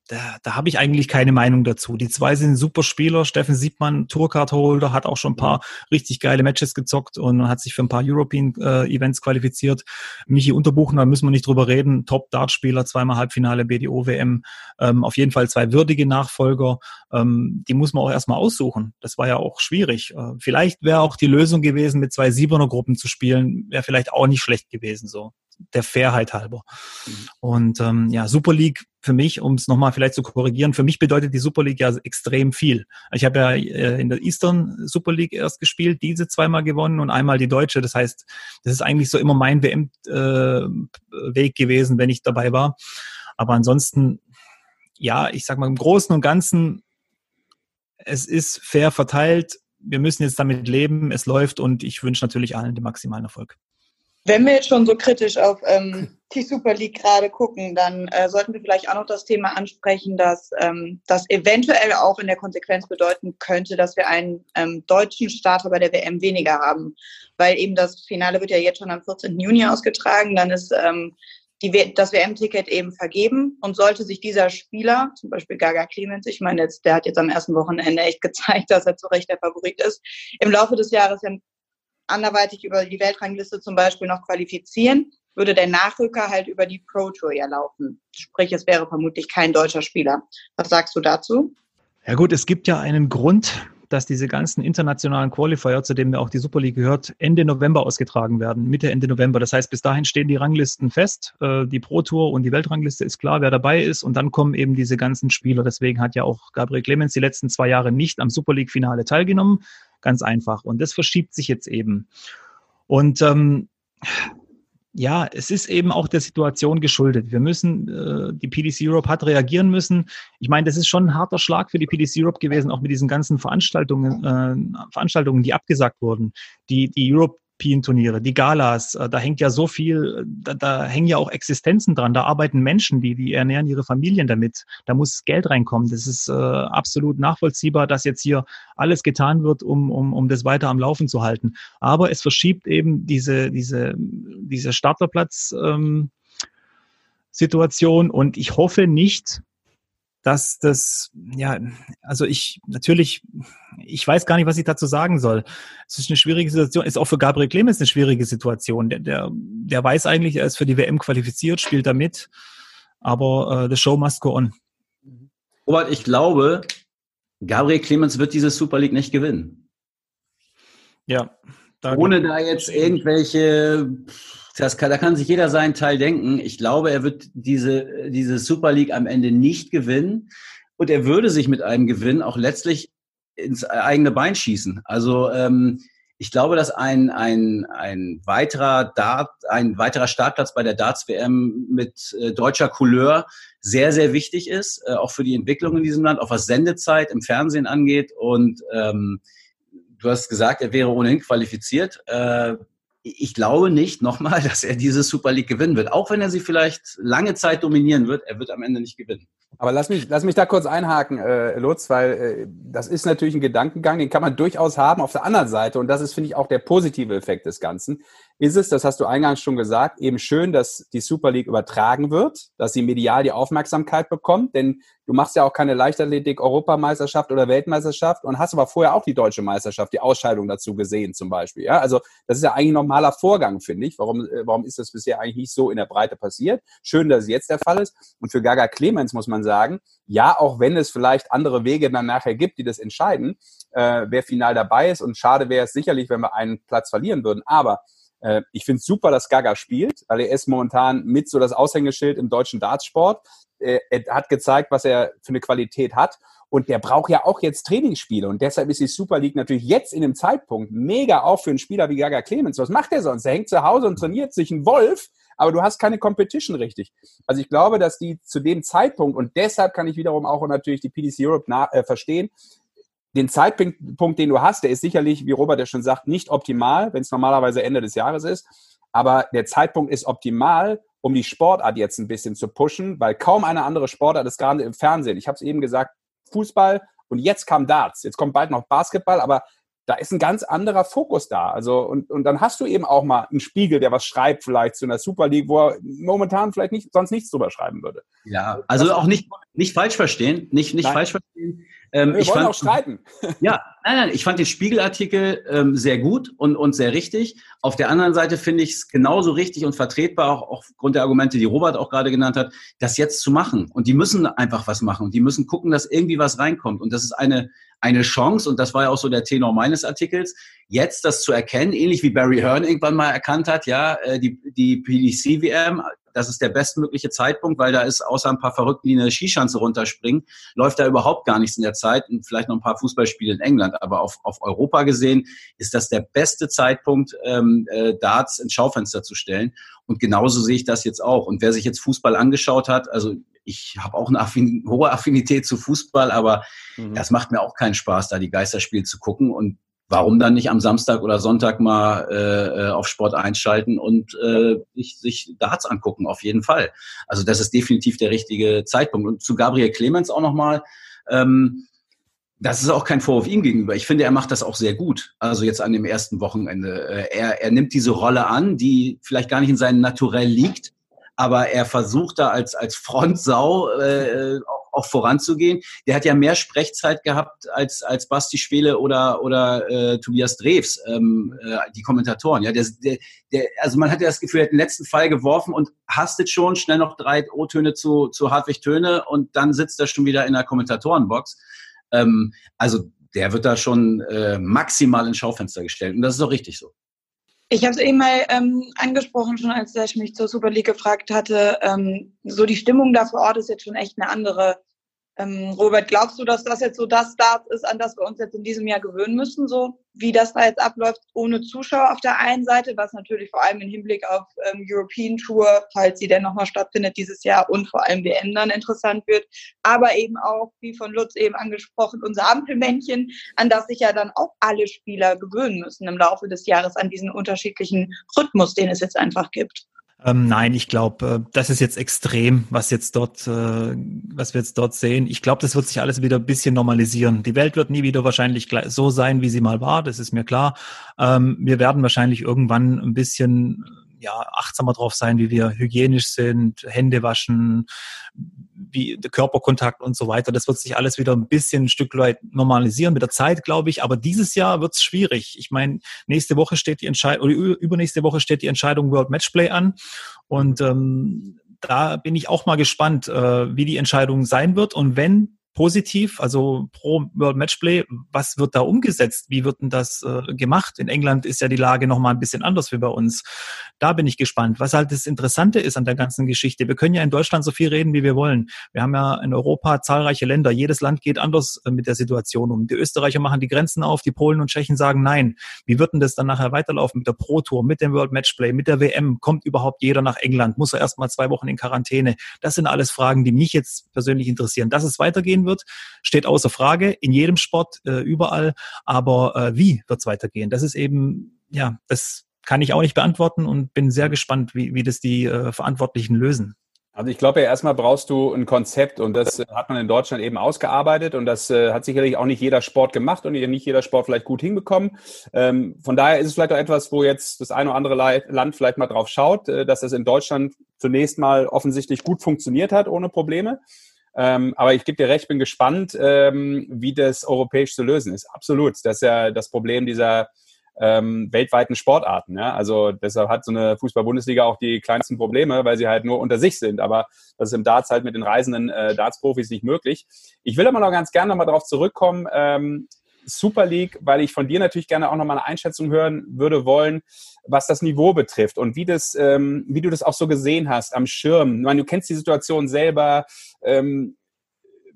S6: da, da habe ich eigentlich keine Meinung dazu. Die zwei sind super Spieler. Steffen Siebmann, Tourcard-Holder, hat auch schon ein paar richtig geile Matches gezockt und hat sich für ein paar European-Events äh, qualifiziert. Michi Unterbuchen, da müssen wir nicht drüber reden. Top-Dart-Spieler, zweimal Halbfinale BDO-WM. Ähm, auf jeden Fall zwei würdige Nachfolger. Ähm, die muss man auch erstmal aussuchen. Das war ja auch schwierig. Äh, vielleicht wäre auch die Lösung gewesen, mit zwei Siebener-Gruppen zu spielen, wäre vielleicht auch nicht schlecht gewesen so der Fairheit halber. Mhm. Und ähm, ja, Super League für mich, um es nochmal vielleicht zu korrigieren, für mich bedeutet die Super League ja extrem viel. Ich habe ja äh, in der Eastern Super League erst gespielt, diese zweimal gewonnen und einmal die deutsche. Das heißt, das ist eigentlich so immer mein WM-Weg äh, gewesen, wenn ich dabei war. Aber ansonsten, ja, ich sag mal im Großen und Ganzen, es ist fair verteilt. Wir müssen jetzt damit leben. Es läuft und ich wünsche natürlich allen den maximalen Erfolg.
S5: Wenn wir jetzt schon so kritisch auf ähm, die Super League gerade gucken, dann äh, sollten wir vielleicht auch noch das Thema ansprechen, dass ähm, das eventuell auch in der Konsequenz bedeuten könnte, dass wir einen ähm, deutschen Starter bei der WM weniger haben. Weil eben das Finale wird ja jetzt schon am 14. Juni ausgetragen, dann ist ähm, die, das WM-Ticket eben vergeben und sollte sich dieser Spieler, zum Beispiel Gaga Clemens, ich meine, jetzt, der hat jetzt am ersten Wochenende echt gezeigt, dass er zu Recht der Favorit ist, im Laufe des Jahres ja anderweitig über die Weltrangliste zum Beispiel noch qualifizieren, würde der Nachrücker halt über die Pro Tour ja laufen. Sprich, es wäre vermutlich kein deutscher Spieler. Was sagst du dazu?
S6: Ja gut, es gibt ja einen Grund, dass diese ganzen internationalen Qualifier, zu denen auch die Super League gehört, Ende November ausgetragen werden, Mitte, Ende November. Das heißt, bis dahin stehen die Ranglisten fest. Äh, die Pro Tour und die Weltrangliste ist klar, wer dabei ist. Und dann kommen eben diese ganzen Spieler. Deswegen hat ja auch Gabriel Clemens die letzten zwei Jahre nicht am Super League-Finale teilgenommen, Ganz einfach. Und das verschiebt sich jetzt eben. Und ähm, ja, es ist eben auch der Situation geschuldet. Wir müssen, äh, die PDC Europe hat reagieren müssen. Ich meine, das ist schon ein harter Schlag für die PDC Europe gewesen, auch mit diesen ganzen Veranstaltungen, äh, Veranstaltungen, die abgesagt wurden. Die, die Europe Turniere, die Galas, äh, da hängt ja so viel, da, da hängen ja auch Existenzen dran, da arbeiten Menschen, die, die ernähren ihre Familien damit, da muss Geld reinkommen. Das ist äh, absolut nachvollziehbar, dass jetzt hier alles getan wird, um, um, um das weiter am Laufen zu halten. Aber es verschiebt eben diese, diese, diese Starterplatz ähm, Situation und ich hoffe nicht, dass das, ja, also ich natürlich, ich weiß gar nicht, was ich dazu sagen soll. Es ist eine schwierige Situation, ist auch für Gabriel Clemens eine schwierige Situation. Der, der, der weiß eigentlich, er ist für die WM qualifiziert, spielt da mit, aber äh, the show must go on.
S4: Robert, ich glaube, Gabriel Clemens wird diese Super League nicht gewinnen.
S6: Ja.
S4: Ohne da jetzt irgendwelche das kann, da kann sich jeder seinen Teil denken. Ich glaube, er wird diese, diese Super League am Ende nicht gewinnen. Und er würde sich mit einem Gewinn auch letztlich ins eigene Bein schießen. Also ähm, ich glaube, dass ein, ein, ein weiterer Dart, ein weiterer Startplatz bei der Darts WM mit äh, deutscher Couleur sehr, sehr wichtig ist, äh, auch für die Entwicklung in diesem Land, auch was Sendezeit im Fernsehen angeht. Und ähm, du hast gesagt, er wäre ohnehin qualifiziert. Äh, ich glaube nicht nochmal, dass er diese Super League gewinnen wird. Auch wenn er sie vielleicht lange Zeit dominieren wird, er wird am Ende nicht gewinnen.
S3: Aber lass mich, lass mich da kurz einhaken, äh, Lutz, weil äh, das ist natürlich ein Gedankengang, den kann man durchaus haben. Auf der anderen Seite, und das ist, finde ich, auch der positive Effekt des Ganzen, ist es, das hast du eingangs schon gesagt, eben schön, dass die Super League übertragen wird, dass sie medial die Aufmerksamkeit bekommt, denn du machst ja auch keine Leichtathletik Europameisterschaft oder Weltmeisterschaft und hast aber vorher auch die deutsche Meisterschaft, die Ausscheidung dazu gesehen zum Beispiel. Ja, also das ist ja eigentlich ein normaler Vorgang, finde ich. Warum, äh, warum ist das bisher eigentlich nicht so in der Breite passiert? Schön, dass es jetzt der Fall ist. Und für Gaga Clemens muss man sagen, ja, auch wenn es vielleicht andere Wege dann nachher gibt, die das entscheiden, äh, wer final dabei ist. Und schade wäre es sicherlich, wenn wir einen Platz verlieren würden. Aber äh, ich finde es super, dass Gaga spielt, weil er ist momentan mit so das Aushängeschild im deutschen Dartsport. Äh, er hat gezeigt, was er für eine Qualität hat. Und der braucht ja auch jetzt Trainingsspiele. Und deshalb ist die Super League natürlich jetzt in dem Zeitpunkt mega auch für einen Spieler wie Gaga Clemens. Was macht er sonst? Er hängt zu Hause und trainiert sich ein Wolf, aber du hast keine Competition richtig. Also ich glaube, dass die zu dem Zeitpunkt, und deshalb kann ich wiederum auch natürlich die PDC Europe äh, verstehen, den Zeitpunkt, den du hast, der ist sicherlich, wie Robert ja schon sagt, nicht optimal, wenn es normalerweise Ende des Jahres ist. Aber der Zeitpunkt ist optimal, um die Sportart jetzt ein bisschen zu pushen, weil kaum eine andere Sportart ist gerade im Fernsehen. Ich habe es eben gesagt, Fußball und jetzt kam Darts. Jetzt kommt bald noch Basketball, aber da ist ein ganz anderer Fokus da. Also, und, und dann hast du eben auch mal einen Spiegel, der was schreibt, vielleicht zu einer Super League, wo er momentan vielleicht nicht, sonst nichts drüber schreiben würde.
S4: Ja, also auch nicht, nicht falsch verstehen, nicht, nicht falsch verstehen.
S3: Ähm, Wir ich wollen fand, auch streiten.
S4: Ja, nein, nein, ich fand den Spiegelartikel ähm, sehr gut und, und sehr richtig. Auf der anderen Seite finde ich es genauso richtig und vertretbar, auch aufgrund der Argumente, die Robert auch gerade genannt hat, das jetzt zu machen. Und die müssen einfach was machen. Und die müssen gucken, dass irgendwie was reinkommt. Und das ist eine, eine Chance, und das war ja auch so der Tenor meines Artikels, jetzt das zu erkennen, ähnlich wie Barry Hearn irgendwann mal erkannt hat, ja, äh, die, die PDC-WM, das ist der bestmögliche Zeitpunkt, weil da ist außer ein paar Verrückten, die eine Skischanze runterspringen, läuft da überhaupt gar nichts in der Zeit und vielleicht noch ein paar Fußballspiele in England. Aber auf, auf Europa gesehen ist das der beste Zeitpunkt, ähm, äh, Darts ins Schaufenster zu stellen. Und genauso sehe ich das jetzt auch. Und wer sich jetzt Fußball angeschaut hat, also ich habe auch eine Affin hohe Affinität zu Fußball, aber mhm. das macht mir auch keinen Spaß, da die Geisterspiele zu gucken. Und warum dann nicht am Samstag oder Sonntag mal äh, äh auf Sport einschalten und äh, sich, sich Darts angucken, auf jeden Fall. Also das ist definitiv der richtige Zeitpunkt. Und zu Gabriel Clemens auch nochmal, ähm, das ist auch kein Vorwurf ihm gegenüber. Ich finde, er macht das auch sehr gut. Also jetzt an dem ersten Wochenende. Äh, er, er nimmt diese Rolle an, die vielleicht gar nicht in seinem Naturell liegt aber er versucht da als, als Frontsau äh, auch, voranzugehen. Der hat ja mehr Sprechzeit gehabt als, als Basti Schwele oder, oder äh, Tobias Drews, ähm, äh, die Kommentatoren. Ja, der, der, der, also man hatte das Gefühl, er hat den letzten Fall geworfen und hastet schon schnell noch drei O-Töne zu, zu Hartwig Töne und dann sitzt er schon wieder in der Kommentatorenbox. Ähm, also der wird da schon äh, maximal ins Schaufenster gestellt. Und das ist auch richtig so.
S5: Ich habe es eben mal ähm, angesprochen, schon als ich mich zur Super League gefragt hatte. Ähm, so die Stimmung da vor Ort ist jetzt schon echt eine andere. Ähm, Robert, glaubst du, dass das jetzt so das Start ist, an das wir uns jetzt in diesem Jahr gewöhnen müssen, so wie das da jetzt abläuft, ohne Zuschauer auf der einen Seite, was natürlich vor allem im Hinblick auf ähm, European Tour, falls sie denn nochmal stattfindet dieses Jahr und vor allem WM dann interessant wird, aber eben auch, wie von Lutz eben angesprochen, unser Ampelmännchen, an das sich ja dann auch alle Spieler gewöhnen müssen im Laufe des Jahres an diesen unterschiedlichen Rhythmus, den es jetzt einfach gibt.
S6: Ähm, nein, ich glaube, äh, das ist jetzt extrem, was jetzt dort, äh, was wir jetzt dort sehen. Ich glaube, das wird sich alles wieder ein bisschen normalisieren. Die Welt wird nie wieder wahrscheinlich so sein, wie sie mal war. Das ist mir klar. Ähm, wir werden wahrscheinlich irgendwann ein bisschen ja, achtsamer drauf sein, wie wir hygienisch sind, Hände waschen, wie der Körperkontakt und so weiter. Das wird sich alles wieder ein bisschen ein Stück weit normalisieren mit der Zeit, glaube ich. Aber dieses Jahr wird es schwierig. Ich meine, nächste Woche steht die Entscheidung, oder übernächste Woche steht die Entscheidung World Matchplay an. Und ähm, da bin ich auch mal gespannt, äh, wie die Entscheidung sein wird. Und wenn positiv, also pro World Matchplay. Was wird da umgesetzt? Wie wird denn das äh, gemacht? In England ist ja die Lage noch mal ein bisschen anders wie bei uns. Da bin ich gespannt. Was halt das Interessante ist an der ganzen Geschichte. Wir können ja in Deutschland so viel reden, wie wir wollen. Wir haben ja in Europa zahlreiche Länder. Jedes Land geht anders äh, mit der Situation um. Die Österreicher machen die Grenzen auf, die Polen und Tschechen sagen nein. Wie wird denn das dann nachher weiterlaufen mit der Pro Tour, mit dem World Matchplay, mit der WM? Kommt überhaupt jeder nach England? Muss er erst mal zwei Wochen in Quarantäne? Das sind alles Fragen, die mich jetzt persönlich interessieren. Dass es weitergehen wird, steht außer Frage in jedem Sport, äh, überall. Aber äh, wie wird es weitergehen? Das ist eben, ja, das kann ich auch nicht beantworten und bin sehr gespannt, wie, wie das die äh, Verantwortlichen lösen.
S3: Also ich glaube ja erstmal brauchst du ein Konzept und das äh, hat man in Deutschland eben ausgearbeitet und das äh, hat sicherlich auch nicht jeder Sport gemacht und nicht jeder Sport vielleicht gut hinbekommen. Ähm, von daher ist es vielleicht auch etwas, wo jetzt das eine oder andere Land vielleicht mal drauf schaut, äh, dass das in Deutschland zunächst mal offensichtlich gut funktioniert hat ohne Probleme. Ähm, aber ich gebe dir recht, bin gespannt, ähm, wie das europäisch zu lösen ist. Absolut. Das ist ja das Problem dieser ähm, weltweiten Sportarten. Ja? Also deshalb hat so eine Fußball-Bundesliga auch die kleinsten Probleme, weil sie halt nur unter sich sind. Aber das ist im Darts halt mit den reisenden äh, Darts-Profis nicht möglich. Ich will aber noch ganz gerne nochmal darauf zurückkommen. Ähm, Super League, weil ich von dir natürlich gerne auch nochmal eine Einschätzung hören würde wollen, was das Niveau betrifft und wie, das, ähm, wie du das auch so gesehen hast am Schirm. Ich meine, du kennst die Situation selber. Ähm,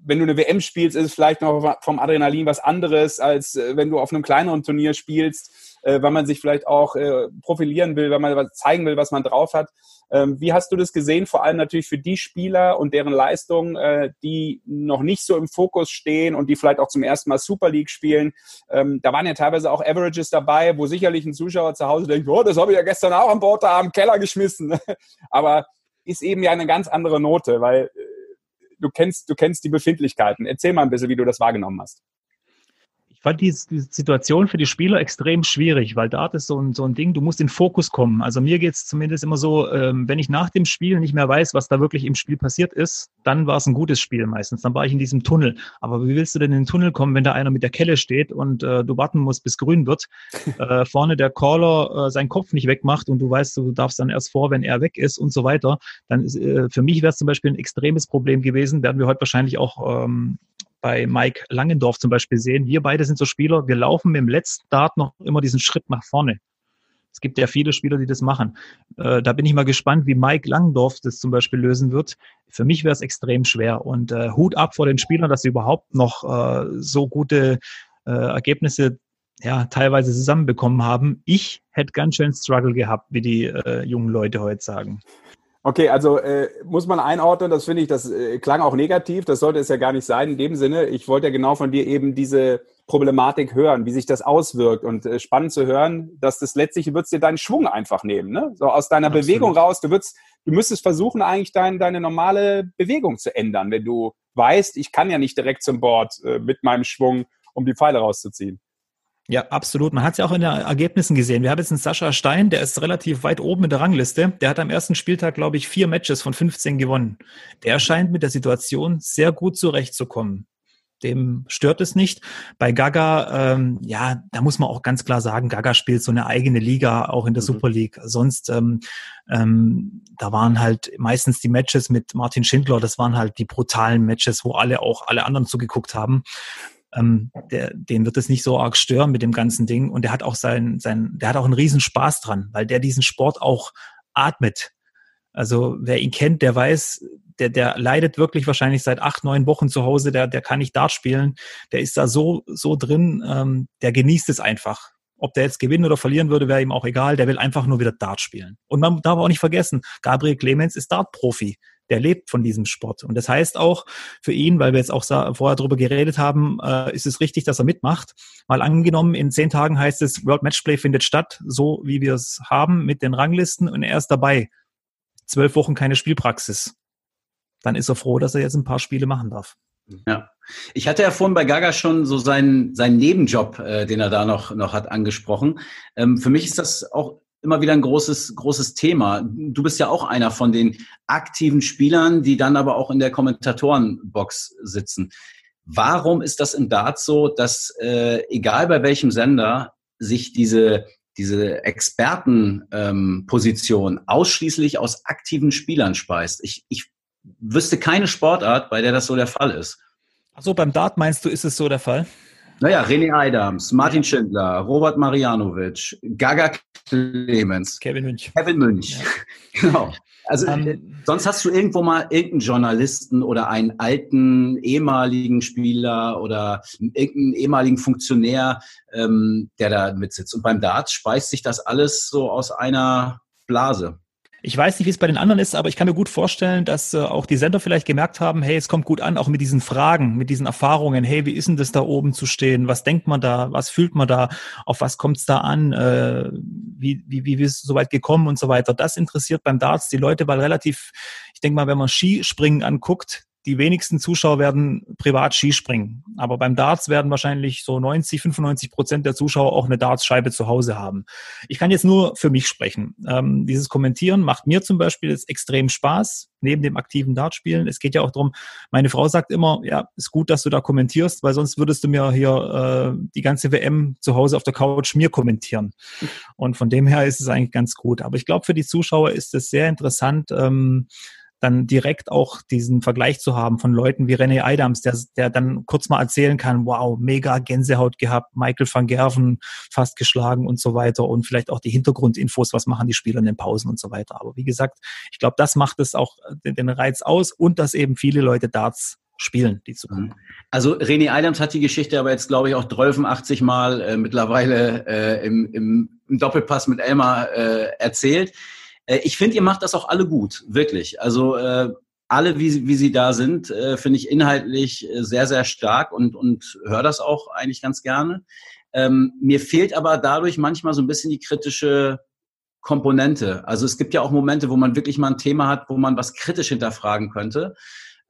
S3: wenn du eine WM spielst, ist es vielleicht noch vom Adrenalin was anderes, als äh, wenn du auf einem kleineren Turnier spielst, äh, weil man sich vielleicht auch äh, profilieren will, weil man zeigen will, was man drauf hat. Ähm, wie hast du das gesehen? Vor allem natürlich für die Spieler und deren Leistungen, die noch nicht so im Fokus stehen und die vielleicht auch zum ersten Mal Super League spielen. Ähm, da waren ja teilweise auch Averages dabei, wo sicherlich ein Zuschauer zu Hause denkt, oh, das habe ich ja gestern auch an Bord da am Keller geschmissen. Aber ist eben ja eine ganz andere Note, weil du kennst, du kennst die Befindlichkeiten. Erzähl mal ein bisschen, wie du das wahrgenommen hast
S6: ich fand die, die, Situation für die Spieler extrem schwierig, weil Dart ist so ein, so ein Ding, du musst in Fokus kommen. Also mir geht's zumindest immer so, ähm, wenn ich nach dem Spiel nicht mehr weiß, was da wirklich im Spiel passiert ist, dann war es ein gutes Spiel meistens. Dann war ich in diesem Tunnel. Aber wie willst du denn in den Tunnel kommen, wenn da einer mit der Kelle steht und äh, du warten musst, bis grün wird, äh, vorne der Caller äh, seinen Kopf nicht wegmacht und du weißt, du darfst dann erst vor, wenn er weg ist und so weiter. Dann ist, äh, für mich wäre es zum Beispiel ein extremes Problem gewesen, werden wir heute wahrscheinlich auch ähm, bei Mike Langendorf zum Beispiel sehen. Wir beide sind so Spieler, wir laufen dem letzten Dart noch immer diesen Schritt nach vorne. Es gibt ja viele Spieler, die das machen. Äh, da bin ich mal gespannt, wie Mike Langendorf das zum Beispiel lösen wird. Für mich wäre es extrem schwer. Und äh, Hut ab vor den Spielern, dass sie überhaupt noch äh, so gute äh, Ergebnisse ja, teilweise zusammenbekommen haben. Ich hätte ganz schön Struggle gehabt, wie die äh, jungen Leute heute sagen.
S3: Okay, also äh, muss man einordnen, das finde ich, das äh, klang auch negativ, das sollte es ja gar nicht sein in dem Sinne. Ich wollte ja genau von dir eben diese Problematik hören, wie sich das auswirkt und äh, spannend zu hören, dass das letztlich, du würdest dir deinen Schwung einfach nehmen, ne? So aus deiner Absolut. Bewegung raus, du würdest, du müsstest versuchen, eigentlich dein, deine normale Bewegung zu ändern, wenn du weißt, ich kann ja nicht direkt zum Board äh, mit meinem Schwung, um die Pfeile rauszuziehen.
S6: Ja, absolut. Man hat es ja auch in den Ergebnissen gesehen. Wir haben jetzt einen Sascha Stein, der ist relativ weit oben in der Rangliste. Der hat am ersten Spieltag, glaube ich, vier Matches von 15 gewonnen. Der scheint mit der Situation sehr gut zurechtzukommen. Dem stört es nicht. Bei Gaga, ähm, ja, da muss man auch ganz klar sagen, Gaga spielt so eine eigene Liga, auch in der mhm. Super League. Sonst, ähm, ähm, da waren halt meistens die Matches mit Martin Schindler, das waren halt die brutalen Matches, wo alle auch alle anderen zugeguckt haben ähm, der, den wird es nicht so arg stören mit dem ganzen Ding. Und der hat auch sein, sein, der hat auch einen riesen Spaß dran, weil der diesen Sport auch atmet. Also wer ihn kennt, der weiß, der, der leidet wirklich wahrscheinlich seit acht, neun Wochen zu Hause, der, der kann nicht Dart spielen, der ist da so, so drin, ähm, der genießt es einfach. Ob der jetzt gewinnen oder verlieren würde, wäre ihm auch egal, der will einfach nur wieder Dart spielen. Und man darf auch nicht vergessen, Gabriel Clemens ist Dart-Profi der lebt von diesem Sport. Und das heißt auch für ihn, weil wir jetzt auch vorher darüber geredet haben, äh, ist es richtig, dass er mitmacht. Mal angenommen, in zehn Tagen heißt es, World Matchplay findet statt, so wie wir es haben mit den Ranglisten und er ist dabei. Zwölf Wochen keine Spielpraxis. Dann ist er froh, dass er jetzt ein paar Spiele machen darf.
S4: Ja. Ich hatte ja vorhin bei Gaga schon so seinen, seinen Nebenjob, äh, den er da noch, noch hat, angesprochen. Ähm, für mich ist das auch immer wieder ein großes, großes Thema. Du bist ja auch einer von den aktiven Spielern, die dann aber auch in der Kommentatorenbox sitzen. Warum ist das in Darts so, dass äh, egal bei welchem Sender sich diese diese Expertenposition ähm, ausschließlich aus aktiven Spielern speist? Ich, ich wüsste keine Sportart, bei der das so der Fall ist.
S6: Also beim Dart meinst du, ist es so der Fall?
S4: Naja, René Adams, Martin Schindler, Robert Marianovic, Gaga Clemens.
S6: Kevin Münch.
S4: Kevin Münch. Ja. genau. Also um, ähm, sonst hast du irgendwo mal irgendeinen Journalisten oder einen alten ehemaligen Spieler oder irgendeinen ehemaligen Funktionär, ähm, der da mitsitzt. Und beim Darts speist sich das alles so aus einer Blase.
S6: Ich weiß nicht, wie es bei den anderen ist, aber ich kann mir gut vorstellen, dass äh, auch die Sender vielleicht gemerkt haben, hey, es kommt gut an, auch mit diesen Fragen, mit diesen Erfahrungen, hey, wie ist denn das da oben zu stehen? Was denkt man da? Was fühlt man da? Auf was kommt es da an? Äh, wie, wie, wie ist es so weit gekommen und so weiter? Das interessiert beim Darts die Leute, weil relativ, ich denke mal, wenn man Skispringen anguckt, die wenigsten Zuschauer werden privat Skispringen. Aber beim Darts werden wahrscheinlich so 90, 95 Prozent der Zuschauer auch eine Dartscheibe zu Hause haben. Ich kann jetzt nur für mich sprechen. Ähm, dieses Kommentieren macht mir zum Beispiel jetzt extrem Spaß, neben dem aktiven Dartspielen. Es geht ja auch darum, meine Frau sagt immer, ja, ist gut, dass du da kommentierst, weil sonst würdest du mir hier äh, die ganze WM zu Hause auf der Couch mir kommentieren. Und von dem her ist es eigentlich ganz gut. Aber ich glaube, für die Zuschauer ist es sehr interessant, ähm, dann direkt auch diesen Vergleich zu haben von Leuten wie René Adams, der, der dann kurz mal erzählen kann, wow, mega Gänsehaut gehabt, Michael van Gerven fast geschlagen und so weiter und vielleicht auch die Hintergrundinfos, was machen die Spieler in den Pausen und so weiter. Aber wie gesagt, ich glaube, das macht es auch den, den Reiz aus und dass eben viele Leute Darts spielen, die zu kommen.
S4: Also René Adams hat die Geschichte aber jetzt, glaube ich, auch 1280 Mal äh, mittlerweile äh, im, im, im Doppelpass mit Elmar äh, erzählt. Äh, ich finde, ihr macht das auch alle gut, wirklich. Also äh, alle, wie, wie sie da sind, äh, finde ich inhaltlich äh, sehr, sehr stark und, und höre das auch eigentlich ganz gerne. Ähm, mir fehlt aber dadurch manchmal so ein bisschen die kritische Komponente. Also es gibt ja auch Momente, wo man wirklich mal ein Thema hat, wo man was kritisch hinterfragen könnte.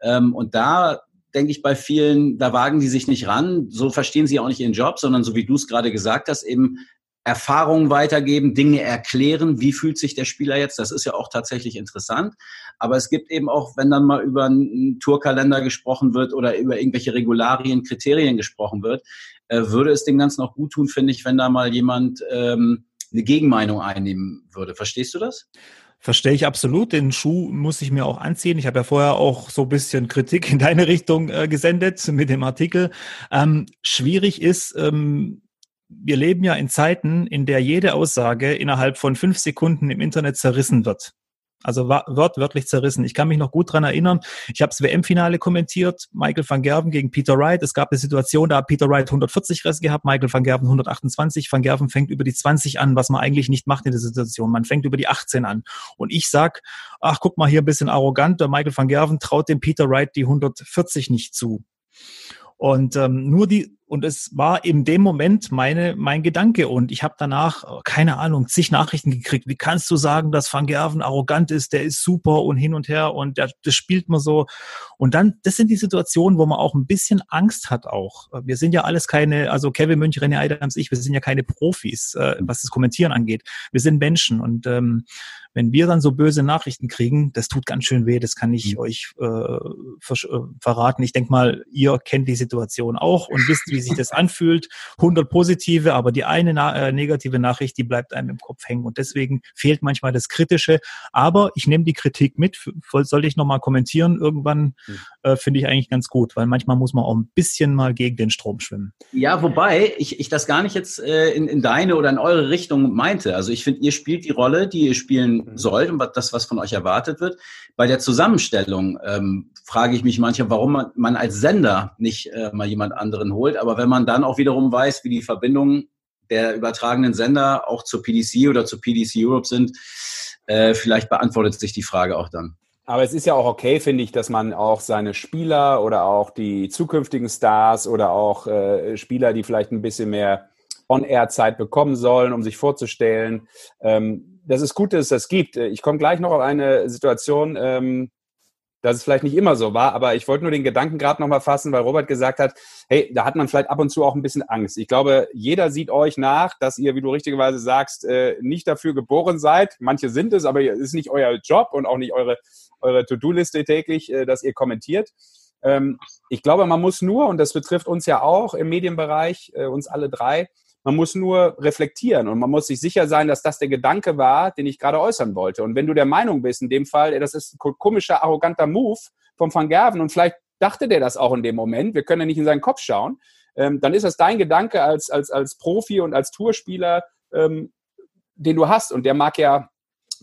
S4: Ähm, und da denke ich bei vielen, da wagen die sich nicht ran. So verstehen sie auch nicht ihren Job, sondern so wie du es gerade gesagt hast, eben Erfahrungen weitergeben, Dinge erklären, wie fühlt sich der Spieler jetzt, das ist ja auch tatsächlich interessant. Aber es gibt eben auch, wenn dann mal über einen Tourkalender gesprochen wird oder über irgendwelche Regularien, Kriterien gesprochen wird, äh, würde es dem Ganzen auch gut tun, finde ich, wenn da mal jemand ähm, eine Gegenmeinung einnehmen würde. Verstehst du das?
S6: Verstehe ich absolut. Den Schuh muss ich mir auch anziehen. Ich habe ja vorher auch so ein bisschen Kritik in deine Richtung äh, gesendet mit dem Artikel. Ähm, schwierig ist, ähm, wir leben ja in Zeiten, in der jede Aussage innerhalb von fünf Sekunden im Internet zerrissen wird. Also wortwörtlich zerrissen. Ich kann mich noch gut dran erinnern. Ich habe das WM-Finale kommentiert. Michael van Gerven gegen Peter Wright. Es gab eine Situation, da hat Peter Wright 140 Rest gehabt, Michael van Gerven 128. Van Gerven fängt über die 20 an, was man eigentlich nicht macht in der Situation. Man fängt über die 18 an. Und ich sag, ach, guck mal hier ein bisschen arrogant. Der Michael van Gerven traut dem Peter Wright die 140 nicht zu. Und ähm, nur die und es war in dem Moment meine, mein Gedanke. Und ich habe danach, oh, keine Ahnung, zig Nachrichten gekriegt. Wie kannst du sagen, dass Van Gerven arrogant ist, der ist super und hin und her und der, das spielt man so. Und dann, das sind die Situationen, wo man auch ein bisschen Angst hat auch. Wir sind ja alles keine, also Kevin Münch, René Adams, ich, wir sind ja keine Profis, äh, was das Kommentieren angeht. Wir sind Menschen. Und ähm, wenn wir dann so böse Nachrichten kriegen, das tut ganz schön weh, das kann ich mhm. euch äh, äh verraten. Ich denke mal, ihr kennt die Situation auch und wisst, wie wie sich das anfühlt. 100 positive, aber die eine äh, negative Nachricht, die bleibt einem im Kopf hängen. Und deswegen fehlt manchmal das Kritische. Aber ich nehme die Kritik mit. Sollte ich nochmal kommentieren irgendwann, mhm. äh, finde ich eigentlich ganz gut, weil manchmal muss man auch ein bisschen mal gegen den Strom schwimmen.
S4: Ja, wobei ich, ich das gar nicht jetzt äh, in, in deine oder in eure Richtung meinte. Also ich finde, ihr spielt die Rolle, die ihr spielen mhm. sollt und das, was von euch erwartet wird. Bei der Zusammenstellung ähm, frage ich mich manchmal, warum man, man als Sender nicht äh, mal jemand anderen holt. Aber wenn man dann auch wiederum weiß, wie die Verbindungen der übertragenen Sender auch zur PDC oder zur PDC Europe sind, äh, vielleicht beantwortet sich die Frage auch dann.
S3: Aber es ist ja auch okay, finde ich, dass man auch seine Spieler oder auch die zukünftigen Stars oder auch äh, Spieler, die vielleicht ein bisschen mehr On-Air-Zeit bekommen sollen, um sich vorzustellen, ähm, das ist gut, dass es das gibt. Ich komme gleich noch auf eine Situation, ähm, dass es vielleicht nicht immer so war, aber ich wollte nur den Gedanken gerade nochmal fassen, weil Robert gesagt hat, hey, da hat man vielleicht ab und zu auch ein bisschen Angst. Ich glaube, jeder sieht euch nach, dass ihr, wie du richtigerweise sagst, äh, nicht dafür geboren seid. Manche sind es, aber es ist nicht euer Job und auch nicht eure, eure To-Do-Liste täglich, äh, dass ihr kommentiert. Ähm, ich glaube, man muss nur, und das betrifft uns ja auch im Medienbereich, äh, uns alle drei, man muss nur reflektieren und man muss sich sicher sein, dass das der Gedanke war, den ich gerade äußern wollte. Und wenn du der Meinung bist, in dem Fall, das ist ein komischer, arroganter Move von Van Gerven und vielleicht dachte der das auch in dem Moment, wir können ja nicht in seinen Kopf schauen, ähm, dann ist das dein Gedanke als, als, als Profi und als Tourspieler, ähm, den du hast. Und der mag ja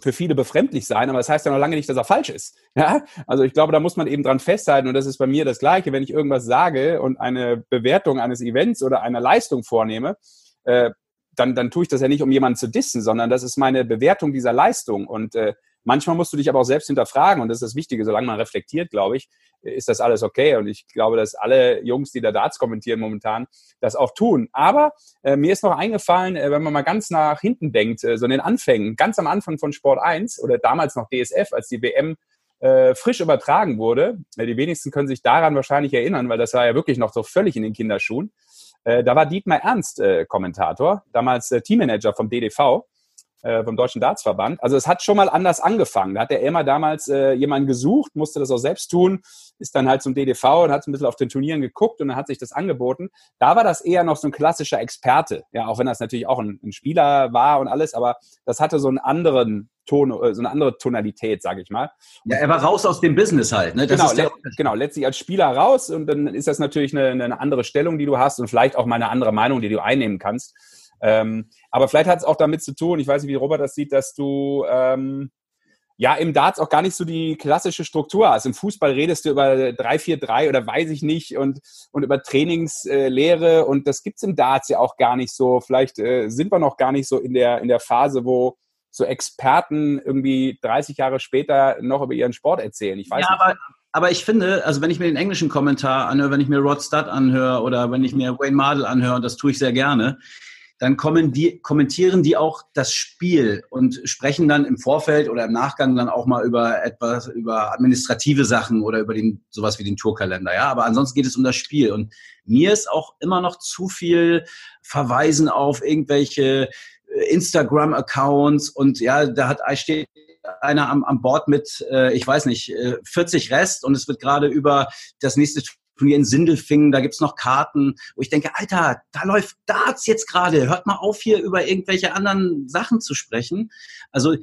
S3: für viele befremdlich sein, aber das heißt ja noch lange nicht, dass er falsch ist. Ja? Also ich glaube, da muss man eben dran festhalten und das ist bei mir das Gleiche, wenn ich irgendwas sage und eine Bewertung eines Events oder einer Leistung vornehme, äh, dann, dann tue ich das ja nicht, um jemanden zu dissen, sondern das ist meine Bewertung dieser Leistung. Und äh, manchmal musst du dich aber auch selbst hinterfragen, und das ist das Wichtige, solange man reflektiert, glaube ich, ist das alles okay. Und ich glaube, dass alle Jungs, die da Darts kommentieren momentan, das auch tun. Aber äh, mir ist noch eingefallen, äh, wenn man mal ganz nach hinten denkt, äh, so in den Anfängen, ganz am Anfang von Sport 1 oder damals noch DSF, als die WM äh, frisch übertragen wurde. Äh, die wenigsten können sich daran wahrscheinlich erinnern, weil das war ja wirklich noch so völlig in den Kinderschuhen. Äh, da war Dietmar Ernst äh, Kommentator, damals äh, Teammanager vom DDV, äh, vom Deutschen Dartsverband. Also es hat schon mal anders angefangen. Da hat der Elmar damals äh, jemanden gesucht, musste das auch selbst tun, ist dann halt zum DDV und hat ein bisschen auf den Turnieren geguckt und dann hat sich das angeboten. Da war das eher noch so ein klassischer Experte, ja, auch wenn das natürlich auch ein, ein Spieler war und alles, aber das hatte so einen anderen Ton, äh, so eine andere Tonalität, sage ich mal.
S4: Ja, er war raus aus dem Business halt. Ne?
S3: Genau, let, genau, letztlich als Spieler raus und dann ist das natürlich eine, eine, andere Stellung, die du hast und vielleicht auch mal eine andere Meinung, die du einnehmen kannst. Ähm, aber vielleicht hat es auch damit zu tun, ich weiß nicht, wie Robert das sieht, dass du ähm, ja im Darts auch gar nicht so die klassische Struktur hast. Im Fußball redest du über 3-4-3 oder weiß ich nicht und, und über Trainingslehre äh, und das gibt's im Darts ja auch gar nicht so. Vielleicht äh, sind wir noch gar nicht so in der, in der Phase, wo so Experten irgendwie 30 Jahre später noch über ihren Sport erzählen. Ich weiß ja,
S4: nicht. Aber, aber ich finde, also wenn ich mir den englischen Kommentar anhöre, wenn ich mir Rod Studd anhöre oder wenn ich mir Wayne Mardell anhöre, und das tue ich sehr gerne, dann kommen die, kommentieren die auch das Spiel und sprechen dann im Vorfeld oder im Nachgang dann auch mal über etwas, über administrative Sachen oder über den, sowas wie den Tourkalender. Ja, aber ansonsten geht es um das Spiel. Und mir ist auch immer noch zu viel Verweisen auf irgendwelche äh, Instagram-Accounts und ja, da hat steht einer am, am Bord mit, äh, ich weiß nicht, äh, 40 Rest und es wird gerade über das nächste Turnier in Sindelfingen, da gibt's noch Karten, wo ich denke, Alter, da läuft Darts jetzt gerade, hört mal auf hier über irgendwelche anderen Sachen zu sprechen. Also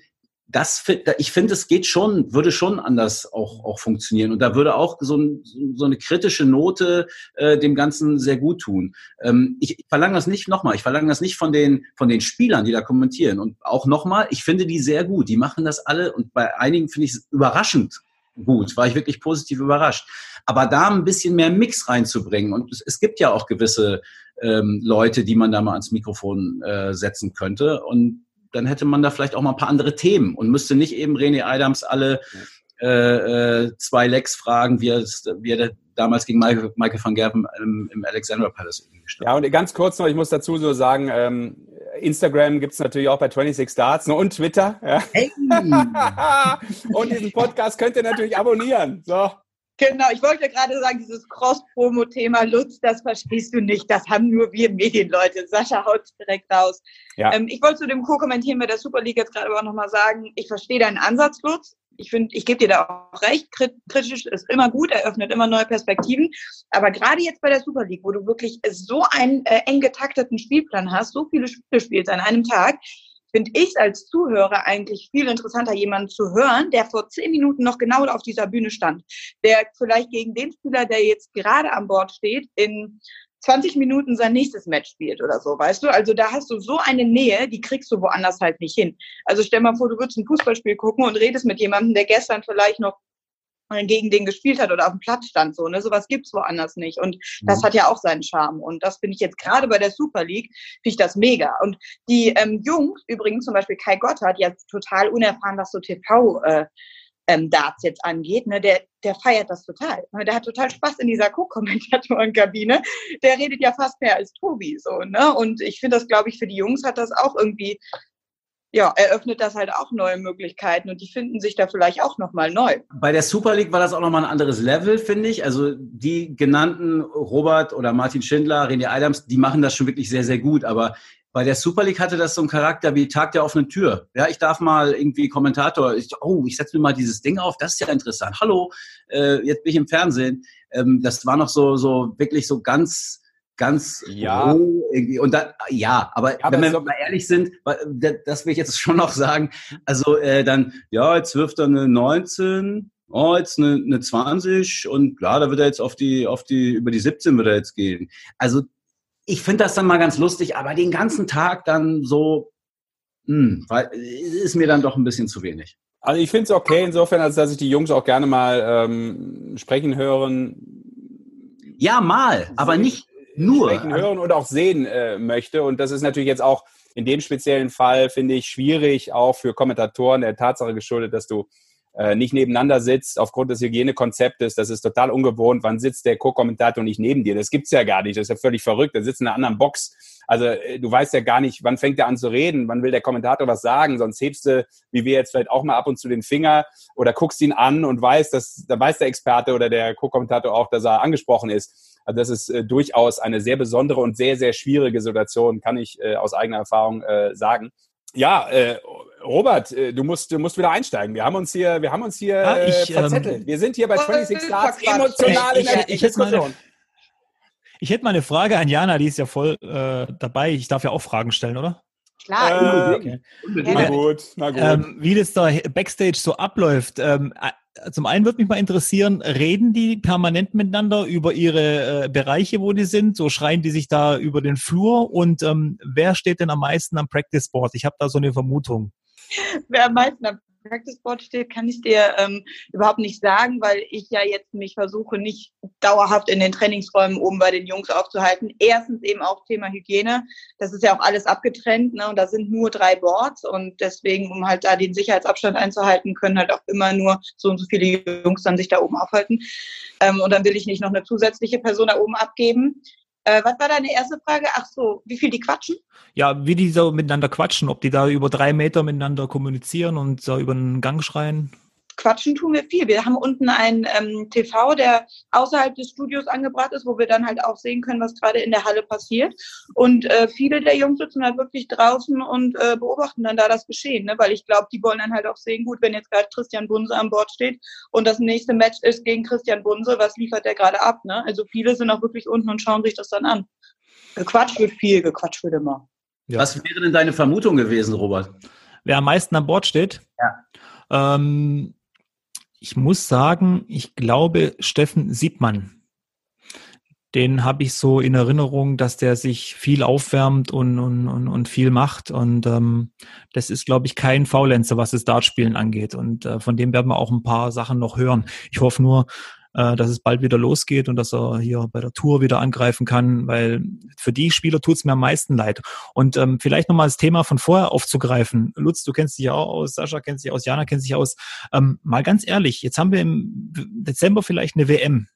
S4: das, ich finde, es geht schon, würde schon anders auch, auch funktionieren. Und da würde auch so, ein, so eine kritische Note äh, dem Ganzen sehr gut tun. Ähm, ich, ich verlange das nicht nochmal, ich verlange das nicht von den, von den Spielern, die da kommentieren. Und auch nochmal, ich finde die sehr gut. Die machen das alle und bei einigen finde ich es überraschend gut, war ich wirklich positiv überrascht. Aber da ein bisschen mehr Mix reinzubringen und es, es gibt ja auch gewisse ähm, Leute, die man da mal ans Mikrofon äh, setzen könnte und dann hätte man da vielleicht auch mal ein paar andere Themen und müsste nicht eben René Adams alle äh, äh, zwei Lecks fragen, wie er, wie er damals gegen Michael, Michael van Gerven im, im Alexandra Palace
S3: gestellt Ja, und ganz kurz noch, ich muss dazu so sagen, ähm, Instagram gibt es natürlich auch bei 26 Starts ne, und Twitter. Ja. Hey. und diesen Podcast könnt ihr natürlich abonnieren. So.
S5: Genau, ich wollte gerade sagen, dieses Cross-Promo-Thema, Lutz, das verstehst du nicht. Das haben nur wir Medienleute. Sascha haut direkt raus. Ja. Ähm, ich wollte zu dem Co-Kommentieren bei der Super League jetzt gerade aber nochmal sagen, ich verstehe deinen Ansatz, Lutz. Ich finde, ich gebe dir da auch recht. Kritisch ist immer gut, eröffnet immer neue Perspektiven. Aber gerade jetzt bei der Super League, wo du wirklich so einen äh, eng getakteten Spielplan hast, so viele Spiele spielst an einem Tag, finde ich als Zuhörer eigentlich viel interessanter, jemanden zu hören, der vor zehn Minuten noch genau auf dieser Bühne stand, der vielleicht gegen den Spieler, der jetzt gerade an Bord steht, in 20 Minuten sein nächstes Match spielt oder so, weißt du? Also da hast du so eine Nähe, die kriegst du woanders halt nicht hin. Also stell mal vor, du würdest ein Fußballspiel gucken und redest mit jemandem, der gestern vielleicht noch gegen den gespielt hat oder auf dem Platz stand. So, ne? Sowas gibt's woanders nicht. Und das mhm. hat ja auch seinen Charme. Und das finde ich jetzt gerade bei der Super League, finde ich das mega. Und die ähm, Jungs, übrigens zum Beispiel Kai Gotthard, jetzt total unerfahren, was so TV äh, ähm, Darts jetzt angeht, ne, der, der feiert das total. Ne? Der hat total Spaß in dieser Co-Kommentatorenkabine. Der redet ja fast mehr als Tobi, so, ne? Und ich finde das, glaube ich, für die Jungs hat das auch irgendwie ja, eröffnet das halt auch neue Möglichkeiten und die finden sich da vielleicht auch nochmal neu.
S4: Bei der Super League war das auch nochmal ein anderes Level, finde ich. Also die genannten Robert oder Martin Schindler, René Adams, die machen das schon wirklich sehr, sehr gut. Aber bei der Super League hatte das so einen Charakter wie Tag der offenen Tür. Ja, ich darf mal irgendwie Kommentator, ich, oh, ich setze mir mal dieses Ding auf, das ist ja interessant. Hallo, äh, jetzt bin ich im Fernsehen. Ähm, das war noch so, so wirklich so ganz ganz
S3: ja. roh
S4: irgendwie. Und dann, ja, aber, ja, aber wenn wir mal ehrlich sind, das will ich jetzt schon noch sagen, also äh, dann, ja, jetzt wirft er eine 19, oh, jetzt eine, eine 20 und ja, da wird er jetzt auf die, auf die, über die 17 wird er jetzt gehen. Also ich finde das dann mal ganz lustig, aber den ganzen Tag dann so, hm, weil, ist mir dann doch ein bisschen zu wenig.
S3: Also ich finde es okay, insofern, als dass ich die Jungs auch gerne mal ähm, sprechen hören.
S4: Ja, mal, aber nicht nur
S3: sprechen, hören und auch sehen äh, möchte. Und das ist natürlich jetzt auch in dem speziellen Fall, finde ich, schwierig, auch für Kommentatoren der Tatsache geschuldet, dass du äh, nicht nebeneinander sitzt aufgrund des Hygienekonzeptes. Das ist total ungewohnt. Wann sitzt der Co-Kommentator nicht neben dir? Das gibt's ja gar nicht. Das ist ja völlig verrückt. Der sitzt in einer anderen Box. Also äh, du weißt ja gar nicht, wann fängt er an zu reden, wann will der Kommentator was sagen. Sonst hebst du, wie wir jetzt vielleicht auch mal ab und zu den Finger oder guckst ihn an und weißt, dass da weiß der Experte oder der Co-Kommentator auch, dass er angesprochen ist. Also das ist äh, durchaus eine sehr besondere und sehr, sehr schwierige Situation, kann ich äh, aus eigener Erfahrung äh, sagen. Ja, äh, Robert, äh, du musst, du musst wieder einsteigen. Wir haben uns hier, wir haben uns hier ja, äh, ich, verzettelt. Ähm, wir sind hier bei 26 Stars emotional in der
S6: ich, Diskussion. Ich hätte mal eine Frage an Jana, die ist ja voll äh, dabei. Ich darf ja auch Fragen stellen, oder?
S5: Klar.
S3: Äh, okay. Na gut, na gut.
S6: Ähm, wie das da Backstage so abläuft. Ähm, zum einen würde mich mal interessieren, reden die permanent miteinander über ihre äh, Bereiche, wo die sind? So schreien die sich da über den Flur? Und ähm, wer steht denn am meisten am Practice Board? Ich habe da so eine Vermutung.
S5: Wer am meisten am Practice Board steht, kann ich dir ähm, überhaupt nicht sagen, weil ich ja jetzt mich versuche, nicht dauerhaft in den Trainingsräumen oben bei den Jungs aufzuhalten. Erstens eben auch Thema Hygiene. Das ist ja auch alles abgetrennt, ne? Und da sind nur drei Boards und deswegen, um halt da den Sicherheitsabstand einzuhalten, können halt auch immer nur so und so viele Jungs dann sich da oben aufhalten. Ähm, und dann will ich nicht noch eine zusätzliche Person da oben abgeben. Äh, was war deine erste Frage? Ach so, wie viel die quatschen?
S6: Ja, wie die so miteinander quatschen, ob die da über drei Meter miteinander kommunizieren und so über einen Gang schreien
S5: quatschen tun wir viel. Wir haben unten einen ähm, TV, der außerhalb des Studios angebracht ist, wo wir dann halt auch sehen können, was gerade in der Halle passiert. Und äh, viele der Jungs sitzen halt wirklich draußen und äh, beobachten dann da das Geschehen, ne? weil ich glaube, die wollen dann halt auch sehen, gut, wenn jetzt gerade Christian Bunse an Bord steht und das nächste Match ist gegen Christian Bunse, was liefert der gerade ab? Ne? Also viele sind auch wirklich unten und schauen sich das dann an. Gequatscht wird viel, gequatscht wird immer.
S4: Ja. Was wäre denn deine Vermutung gewesen, Robert?
S6: Wer am meisten an Bord steht?
S4: Ja.
S6: Ähm, ich muss sagen, ich glaube, Steffen Siebmann, den habe ich so in Erinnerung, dass der sich viel aufwärmt und, und, und, und viel macht. Und ähm, das ist, glaube ich, kein Faulenzer, was das Dartspielen angeht. Und äh, von dem werden wir auch ein paar Sachen noch hören. Ich hoffe nur, äh, dass es bald wieder losgeht und dass er hier bei der Tour wieder angreifen kann, weil für die Spieler tut es mir am meisten leid. Und ähm, vielleicht nochmal das Thema von vorher aufzugreifen. Lutz, du kennst dich ja auch aus, Sascha kennt sich aus, Jana kennt sich aus. Ähm, mal ganz ehrlich, jetzt haben wir im Dezember vielleicht eine WM.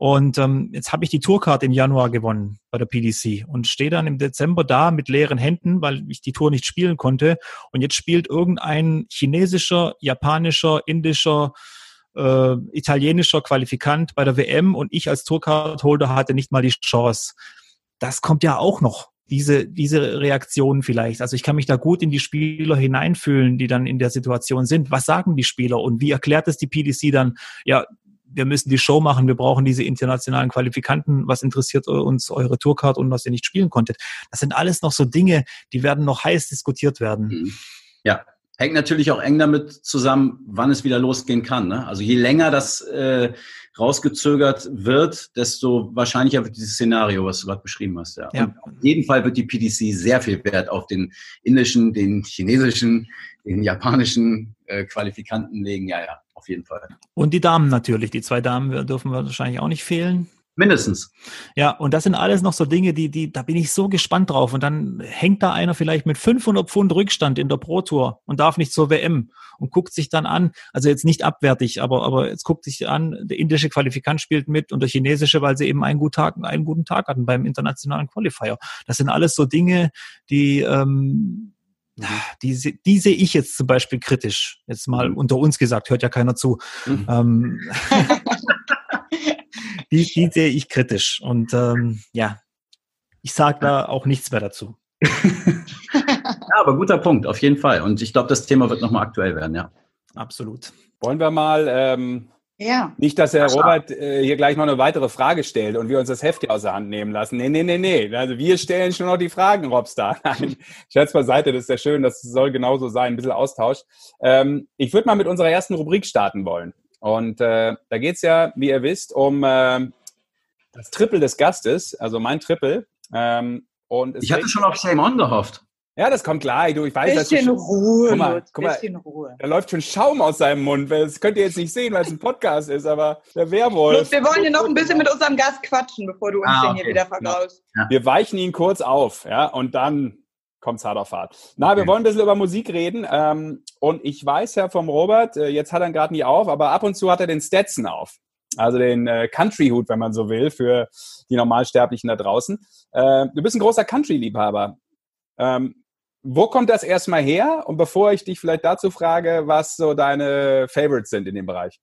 S6: Und ähm, jetzt habe ich die Tourcard im Januar gewonnen bei der PDC und stehe dann im Dezember da mit leeren Händen, weil ich die Tour nicht spielen konnte. Und jetzt spielt irgendein chinesischer, japanischer, indischer, äh, italienischer Qualifikant bei der WM und ich als Tourcard-Holder hatte nicht mal die Chance. Das kommt ja auch noch diese, diese Reaktionen vielleicht. Also ich kann mich da gut in die Spieler hineinfühlen, die dann in der Situation sind. Was sagen die Spieler und wie erklärt es die PDC dann? Ja, wir müssen die Show machen, wir brauchen diese internationalen Qualifikanten, was interessiert uns eure Tourcard und was ihr nicht spielen konntet. Das sind alles noch so Dinge, die werden noch heiß diskutiert werden.
S4: Mhm. Ja, Hängt natürlich auch eng damit zusammen, wann es wieder losgehen kann. Ne? Also je länger das äh, rausgezögert wird, desto wahrscheinlicher wird dieses Szenario, was du gerade beschrieben hast. Ja. ja. auf jeden Fall wird die PDC sehr viel Wert auf den indischen, den chinesischen, den japanischen äh, Qualifikanten legen. Ja, ja, auf jeden Fall.
S6: Und die Damen natürlich. Die zwei Damen dürfen wahrscheinlich auch nicht fehlen.
S4: Mindestens.
S6: Ja, und das sind alles noch so Dinge, die, die, da bin ich so gespannt drauf. Und dann hängt da einer vielleicht mit 500 Pfund Rückstand in der Pro Tour und darf nicht zur WM und guckt sich dann an, also jetzt nicht abwertig, aber, aber jetzt guckt sich an, der indische Qualifikant spielt mit und der chinesische, weil sie eben einen guten Tag, einen guten Tag hatten beim internationalen Qualifier. Das sind alles so Dinge, die, ähm, die, die sehe ich jetzt zum Beispiel kritisch. Jetzt mal mhm. unter uns gesagt, hört ja keiner zu. Mhm. Ähm, die, die sehe ich kritisch. Und ähm, ja, ich sage da auch nichts mehr dazu.
S4: ja, aber guter Punkt, auf jeden Fall. Und ich glaube, das Thema wird nochmal aktuell werden, ja.
S6: Absolut.
S3: Wollen wir mal, ähm, ja. nicht, dass Herr Robert äh, hier gleich noch eine weitere Frage stellt und wir uns das Heft hier aus der Hand nehmen lassen. Nee, nee, nee, nee. Also wir stellen schon noch die Fragen, Robstar. Nein, Scherz beiseite, das ist ja schön, das soll genauso sein, ein bisschen Austausch. Ähm, ich würde mal mit unserer ersten Rubrik starten wollen. Und äh, da geht es ja, wie ihr wisst, um äh, das Triple des Gastes, also mein Triple. Ähm, und
S4: ich hatte schon auf Shame On gehofft.
S3: Ja, das kommt klar. Du, ich weiß,
S5: bisschen
S3: dass
S5: du Ruhe,
S3: guck mal, guck mal, bisschen Ruhe. Da läuft schon Schaum aus seinem Mund. Das könnt ihr jetzt nicht sehen, weil es ein Podcast ist, aber der Werwolf. Los,
S5: wir wollen hier noch ein bisschen mit unserem Gast quatschen, bevor du uns ah, okay. den hier wieder vergraust.
S3: Ja. Wir weichen ihn kurz auf, ja, und dann kommt's hart auf hart. Na, wir wollen ein bisschen über Musik reden. Ähm, und ich weiß ja vom Robert, äh, jetzt hat er ihn gerade nie auf, aber ab und zu hat er den Stetson auf. Also den äh, Country-Hut, wenn man so will, für die Normalsterblichen da draußen. Äh, du bist ein großer Country-Liebhaber. Ähm, wo kommt das erstmal her? Und bevor ich dich vielleicht dazu frage, was so deine Favorites sind in dem Bereich.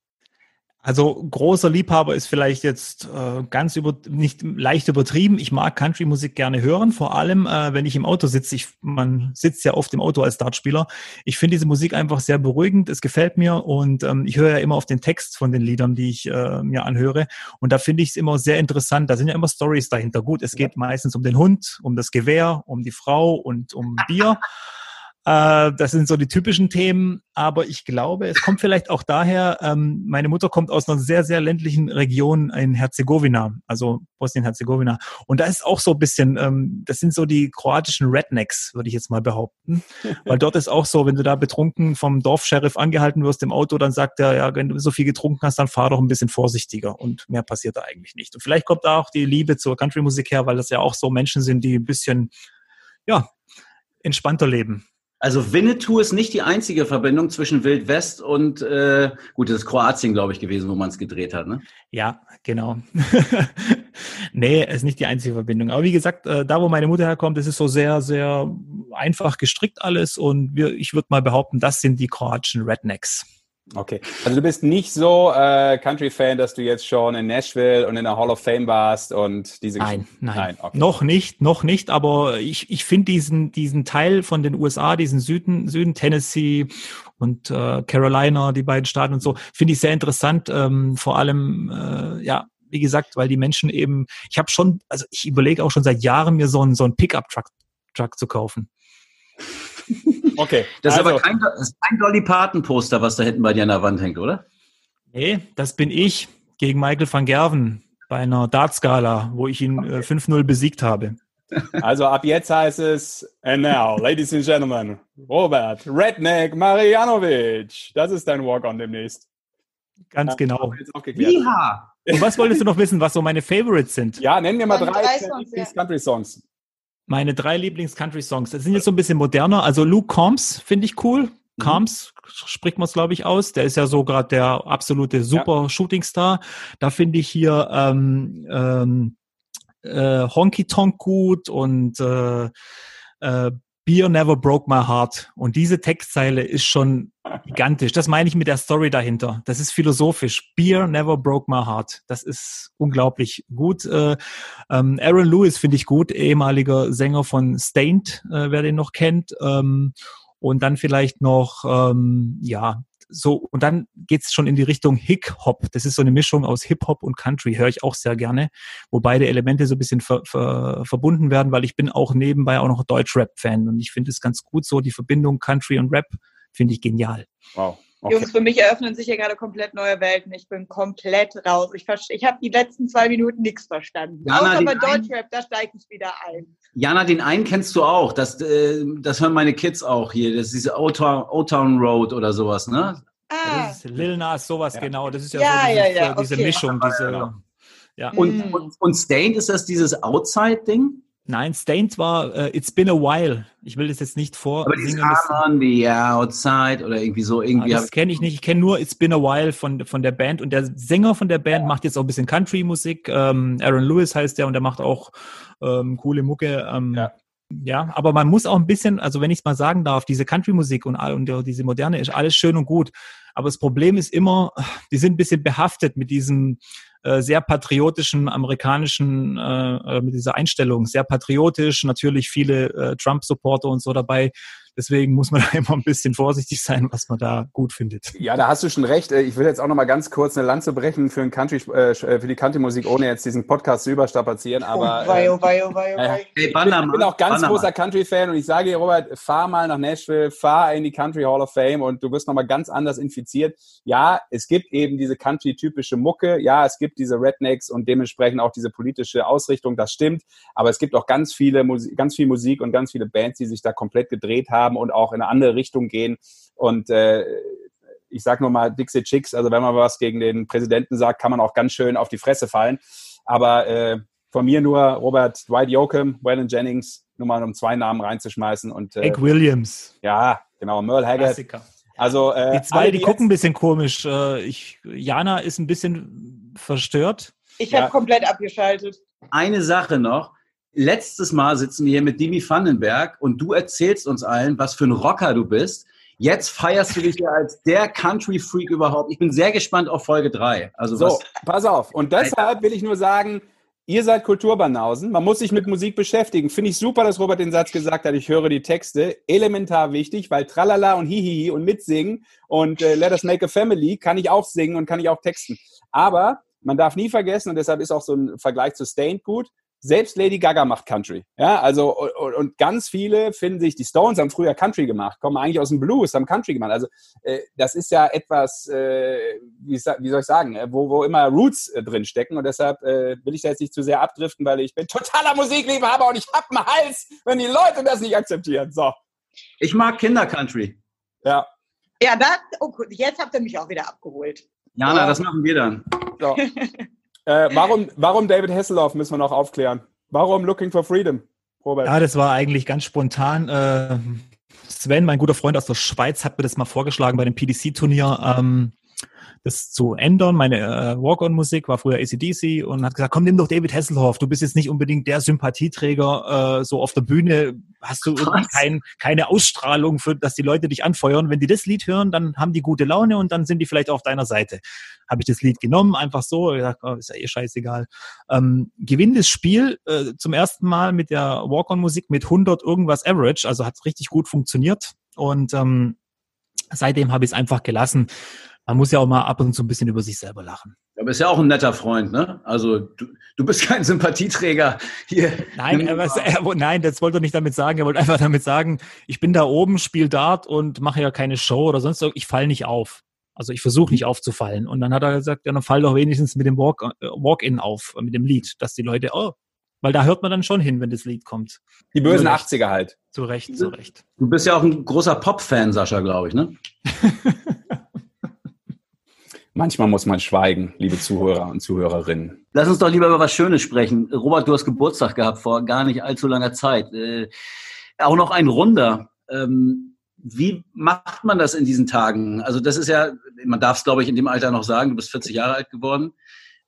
S6: Also großer Liebhaber ist vielleicht jetzt äh, ganz über nicht leicht übertrieben. Ich mag Country-Musik gerne hören, vor allem äh, wenn ich im Auto sitze. Ich, man sitzt ja oft im Auto als Dartspieler. Ich finde diese Musik einfach sehr beruhigend. Es gefällt mir und ähm, ich höre ja immer auf den Text von den Liedern, die ich äh, mir anhöre. Und da finde ich es immer sehr interessant. Da sind ja immer Stories dahinter. Gut, es geht meistens um den Hund, um das Gewehr, um die Frau und um Bier. Äh, das sind so die typischen Themen, aber ich glaube, es kommt vielleicht auch daher, ähm, meine Mutter kommt aus einer sehr, sehr ländlichen Region in Herzegowina, also Bosnien-Herzegowina. Und da ist auch so ein bisschen, ähm, das sind so die kroatischen Rednecks, würde ich jetzt mal behaupten. Weil dort ist auch so, wenn du da betrunken vom Dorfsheriff angehalten wirst im Auto, dann sagt er, ja, wenn du so viel getrunken hast, dann fahr doch ein bisschen vorsichtiger. Und mehr passiert da eigentlich nicht. Und vielleicht kommt da auch die Liebe zur Country-Musik her, weil das ja auch so Menschen sind, die ein bisschen, ja, entspannter leben.
S4: Also Winnetou ist nicht die einzige Verbindung zwischen Wild West und äh, gut, das ist Kroatien, glaube ich, gewesen, wo man es gedreht hat, ne?
S6: Ja, genau. Nee, ist nicht die einzige Verbindung. Aber wie gesagt, äh, da wo meine Mutter herkommt, ist so sehr, sehr einfach gestrickt alles und wir, ich würde mal behaupten, das sind die kroatischen Rednecks.
S3: Okay, also du bist nicht so äh, Country-Fan, dass du jetzt schon in Nashville und in der Hall of Fame warst und diese
S6: Nein,
S3: Geschichte-
S6: nein,
S3: nein okay.
S6: noch nicht, noch nicht, aber ich, ich finde diesen, diesen Teil von den USA, diesen Süden, Süden, Tennessee und äh, Carolina, die beiden Staaten und so, finde ich sehr interessant, ähm, vor allem, äh, ja, wie gesagt, weil die Menschen eben, ich habe schon, also ich überlege auch schon seit Jahren, mir so einen, so einen Pickup-Truck Truck zu kaufen.
S3: Okay,
S4: Das ist
S3: also,
S4: aber kein, das ist kein Dolly Parton-Poster, was da hinten bei dir an der Wand hängt, oder?
S6: Nee, das bin ich gegen Michael van Gerven bei einer Dartskala, wo ich ihn äh, 5-0 besiegt habe.
S3: also ab jetzt heißt es, and now, ladies and gentlemen, Robert Redneck Marianovic. Das ist dein Walk-on demnächst.
S6: Ganz
S3: Ja,
S6: genau. Und was wolltest du noch wissen, was so meine Favorites sind?
S3: Ja, nenn mir mal drei,
S5: drei Songs, ja.
S3: Country-Songs.
S6: Meine drei Lieblings-Country-Songs. Das sind jetzt so ein bisschen moderner. Also Luke Combs finde ich cool. Combs spricht man es, glaube ich, aus. Der ist ja so gerade der absolute super Shootingstar. Da finde ich hier ähm, ähm, äh, Honky Tonk gut und äh, äh, Beer Never Broke My Heart. Und diese Textzeile ist schon gigantisch. Das meine ich mit der Story dahinter. Das ist philosophisch. Beer Never Broke My Heart. Das ist unglaublich gut. Äh, ähm, Aaron Lewis finde ich gut, ehemaliger Sänger von Stained, äh, wer den noch kennt. Ähm, und dann vielleicht noch, ähm, ja, so, und dann geht's schon in die Richtung Hick-Hop. Das ist so eine Mischung aus Hip-Hop und Country, höre ich auch sehr gerne, wo beide Elemente so ein bisschen ver, ver, verbunden werden, weil ich bin auch nebenbei auch noch Deutsch-Rap-Fan und ich finde es ganz gut so, die Verbindung Country und Rap finde ich genial.
S3: Wow. Okay.
S5: Jungs, für mich eröffnen sich hier gerade komplett neue Welten. Ich bin komplett raus. Ich, ich habe die letzten zwei Minuten nichts verstanden.
S4: Jana,
S5: Außer bei Deutschrap, da steige ich wieder ein.
S4: Jana, den einen kennst du auch. Das, äh, das hören meine Kids auch hier. Das ist diese O-Town Road oder sowas, ne?
S5: Ah,
S6: Das ist Lil Nas, sowas
S3: Ja.
S6: genau. Das ist ja,
S5: Ja,
S6: so diese,
S5: ja, ja,
S6: diese
S5: okay.
S6: Mischung, diese, ja.
S4: Und,
S5: Mm.
S4: und, und Stained, ist das dieses Outside-Ding?
S6: Nein, Stained war äh, It's Been a While. Ich will das jetzt nicht
S4: Aber dieses on the outside oder irgendwie so, irgendwie.
S6: Ah, das kenne ich nicht. Ich kenne nur It's Been a While von, von der Band. Und der Sänger von der Band macht jetzt auch ein bisschen Country-Musik. Ähm, Aaron Lewis heißt der und der macht auch ähm, coole Mucke. Ähm,
S3: Ja.
S6: ja. aber man muss auch ein bisschen, also wenn ich es mal sagen darf, diese Country-Musik und, all- und die- diese moderne ist alles schön und gut. Aber das Problem ist immer, die sind ein bisschen behaftet mit diesem äh, sehr patriotischen amerikanischen, äh, äh, mit dieser Einstellung. Sehr patriotisch, natürlich viele äh, Trump-Supporter und so dabei. Deswegen muss man da immer ein bisschen vorsichtig sein, was man da gut findet.
S3: Ja, da hast du schon recht. Äh, Ich will jetzt auch noch mal ganz kurz eine Lanze brechen für, ein Country, äh, für die Country-Musik, ohne jetzt diesen Podcast zu überstrapazieren. Aber
S5: oh, wei,
S3: äh,
S5: oh, wei, oh, wei, oh, wei.
S4: Hey,
S3: ich bin,
S4: Bannermann,
S3: ich bin auch ganz
S4: Bannermann.
S3: großer Country-Fan und ich sage dir, Robert, fahr mal nach Nashville, fahr in die Country Hall of Fame und du wirst noch mal ganz anders infiziert. Ja, es gibt eben diese Country-typische Mucke. Ja, es gibt diese Rednecks und dementsprechend auch diese politische Ausrichtung. Das stimmt. Aber es gibt auch ganz viele, ganz viel Musik und ganz viele Bands, die sich da komplett gedreht haben und auch in eine andere Richtung gehen. Und äh, ich sag nur mal Dixie Chicks, also wenn man was gegen den Präsidenten sagt, kann man auch ganz schön auf die Fresse fallen. Aber äh, von mir nur Robert Dwight Yoakam, Waylon Jennings, nur mal um zwei Namen reinzuschmeißen. Und äh,
S6: Hank Williams.
S3: ja, genau, Merle Haggard.
S6: Klassiker.
S3: Also äh,
S6: Die zwei, die
S3: jetzt-
S6: gucken ein bisschen komisch. Äh, Ich, Jana ist ein bisschen verstört.
S5: Ich
S3: Ja.
S5: habe komplett abgeschaltet.
S4: Eine Sache noch. Letztes Mal sitzen wir hier mit Dimi Vandenberg und du erzählst uns allen, was für ein Rocker du bist. Jetzt feierst du dich ja als der Country-Freak überhaupt. Ich bin sehr gespannt auf Folge 3. Also
S3: So, pass auf. Und deshalb will ich nur sagen, ihr seid Kulturbanausen. Man muss sich mit Musik beschäftigen. Finde ich super, dass Robert den Satz gesagt hat, ich höre die Texte. Elementar wichtig, weil Tralala und Hihihi und mitsingen und äh, Let Us Make a Family kann ich auch singen und kann ich auch texten. Aber man darf nie vergessen, und deshalb ist auch so ein Vergleich zu Stained gut, selbst Lady Gaga macht Country. Ja, also und, und ganz viele finden sich, die Stones haben früher Country gemacht, kommen eigentlich aus dem Blues, haben Country gemacht. Also äh, das ist ja etwas, äh, wie, wie soll ich sagen, äh, wo, wo immer Roots äh, drin stecken und deshalb äh, will ich da jetzt nicht zu sehr abdriften, weil ich bin totaler Musikliebhaber und ich hab einen Hals, wenn die Leute das nicht akzeptieren. So,
S4: ich mag Kinder-Country.
S3: ja,
S5: Ja, da, oh, jetzt habt ihr mich auch wieder abgeholt.
S4: Jana,
S3: Ja.
S4: das machen wir dann.
S3: so. äh, warum, warum David Hasselhoff müssen wir noch aufklären? Warum Looking for Freedom, Robert?
S6: Ja, das war eigentlich ganz spontan. Äh, Sven, mein guter Freund aus der Schweiz, hat mir das mal vorgeschlagen bei dem PDC-Turnier. Ähm, das zu ändern. Meine äh, Walk-on-Musik war früher ACDC und hat gesagt, komm, nimm doch David Hasselhoff. Du bist jetzt nicht unbedingt der Sympathieträger äh, so auf der Bühne. Hast du kein, keine Ausstrahlung, für, dass die Leute dich anfeuern. Wenn die das Lied hören, dann haben die gute Laune und dann sind die vielleicht auf deiner Seite. Habe ich das Lied genommen, einfach so. Ich dachte, oh, ist ja eh scheißegal. Ähm, gewinn das Spiel äh, zum ersten Mal mit der Walk-on-Musik mit 100 irgendwas Average. Also hat richtig gut funktioniert. Und ähm, seitdem habe ich es einfach gelassen man muss ja auch mal ab und zu ein bisschen über sich selber lachen.
S4: Aber ist ja auch ein netter Freund, ne? Also du, du bist kein Sympathieträger hier.
S6: Nein, er, er, nein, das wollte er nicht damit sagen. Er wollte einfach damit sagen, ich bin da oben, spiele Dart und mache ja keine Show oder sonst Ich falle nicht auf. Also ich versuche nicht aufzufallen. Und dann hat er gesagt, ja, dann fall doch wenigstens mit dem Walk, äh, Walk-in auf, mit dem Lied, dass die Leute, oh, weil da hört man dann schon hin, wenn das Lied kommt.
S3: Die bösen 80er halt.
S6: Zu Recht, zu Recht.
S4: Du bist ja auch ein großer Pop-Fan, Sascha, glaube ich, ne?
S3: Manchmal muss man schweigen, liebe Zuhörer und Zuhörerinnen.
S4: Lass uns doch lieber über was Schönes sprechen. Robert, du hast Geburtstag gehabt vor gar nicht allzu langer Zeit. Äh, auch noch ein Runder. Ähm, wie macht man das in diesen Tagen? Also das ist ja, man darf es glaube ich in dem Alter noch sagen, du bist 40 Jahre alt geworden.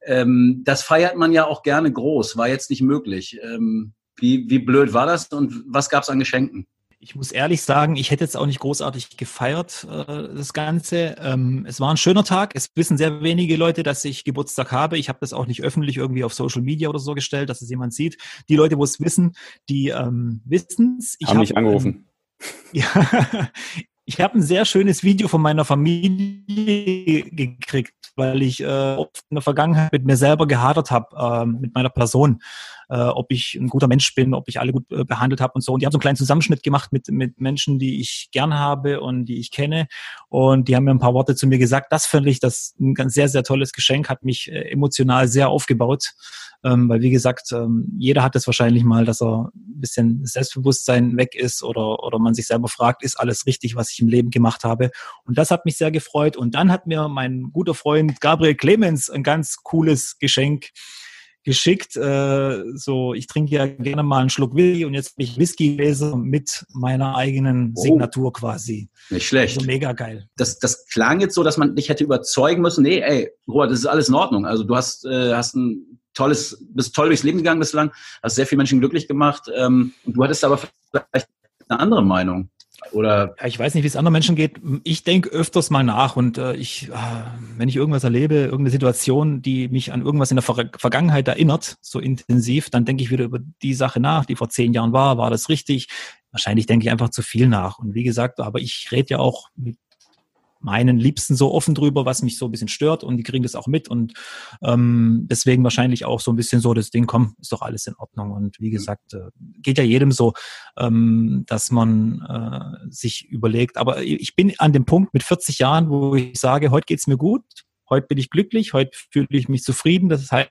S4: Ähm, das feiert man ja auch gerne groß, war jetzt nicht möglich. Ähm, wie, wie blöd war das und was gab es an Geschenken?
S6: Ich muss ehrlich sagen, ich hätte jetzt auch nicht großartig gefeiert, äh, das Ganze. Ähm, es war ein schöner Tag. Es wissen sehr wenige Leute, dass ich Geburtstag habe. Ich habe das auch nicht öffentlich irgendwie auf Social Media oder so gestellt, dass es jemand sieht. Die Leute, wo es wissen, die ähm, wissen es.
S3: Haben hab, mich angerufen.
S6: Ähm, ja, ich habe ein sehr schönes Video von meiner Familie gekriegt, weil ich äh, in der Vergangenheit mit mir selber gehadert habe, äh, mit meiner Person äh, ob ich ein guter Mensch bin, ob ich alle gut äh, behandelt habe und so. Und die haben so einen kleinen Zusammenschnitt gemacht mit, mit Menschen, die ich gern habe und die ich kenne. Und die haben mir ein paar Worte zu mir gesagt. Das fand ich das ein ganz sehr, sehr tolles Geschenk, hat mich äh, emotional sehr aufgebaut. Ähm, weil wie gesagt, ähm, jeder hat es wahrscheinlich mal, dass er ein bisschen Selbstbewusstsein weg ist oder, oder man sich selber fragt, ist alles richtig, was ich im Leben gemacht habe. Und das hat mich sehr gefreut. Und dann hat mir mein guter Freund Gabriel Clemens ein ganz cooles Geschenk geschickt. Äh, so, ich trinke ja gerne mal einen Schluck Whisky und jetzt ich Whisky lese mit meiner eigenen oh. Signatur quasi.
S4: Nicht schlecht.
S6: Also mega geil.
S4: Das, das klang jetzt so, dass man dich hätte überzeugen müssen. Nee, ey, Robert, das ist alles in Ordnung. Also du hast, äh, hast ein tolles, bist toll durchs Leben gegangen bislang, hast sehr viele Menschen glücklich gemacht. Ähm, und du hattest aber vielleicht eine andere Meinung. Oder
S6: ja, ich weiß nicht, wie es anderen Menschen geht. Ich denke öfters mal nach und äh, ich, äh, wenn ich irgendwas erlebe, irgendeine Situation, die mich an irgendwas in der Ver Vergangenheit erinnert, so intensiv, dann denke ich wieder über die Sache nach, die vor zehn Jahren war. War das richtig? Wahrscheinlich denke ich einfach zu viel nach. Und wie gesagt, aber ich rede ja auch mit meinen Liebsten so offen drüber, was mich so ein bisschen stört und die kriegen das auch mit und ähm, deswegen wahrscheinlich auch so ein bisschen so das Ding, komm, ist doch alles in Ordnung und wie mhm. gesagt, äh, geht ja jedem so, ähm, dass man äh, sich überlegt, aber ich bin an dem Punkt mit 40 Jahren, wo ich sage, heute geht's mir gut, heute bin ich glücklich, heute fühle ich mich zufrieden, das heißt,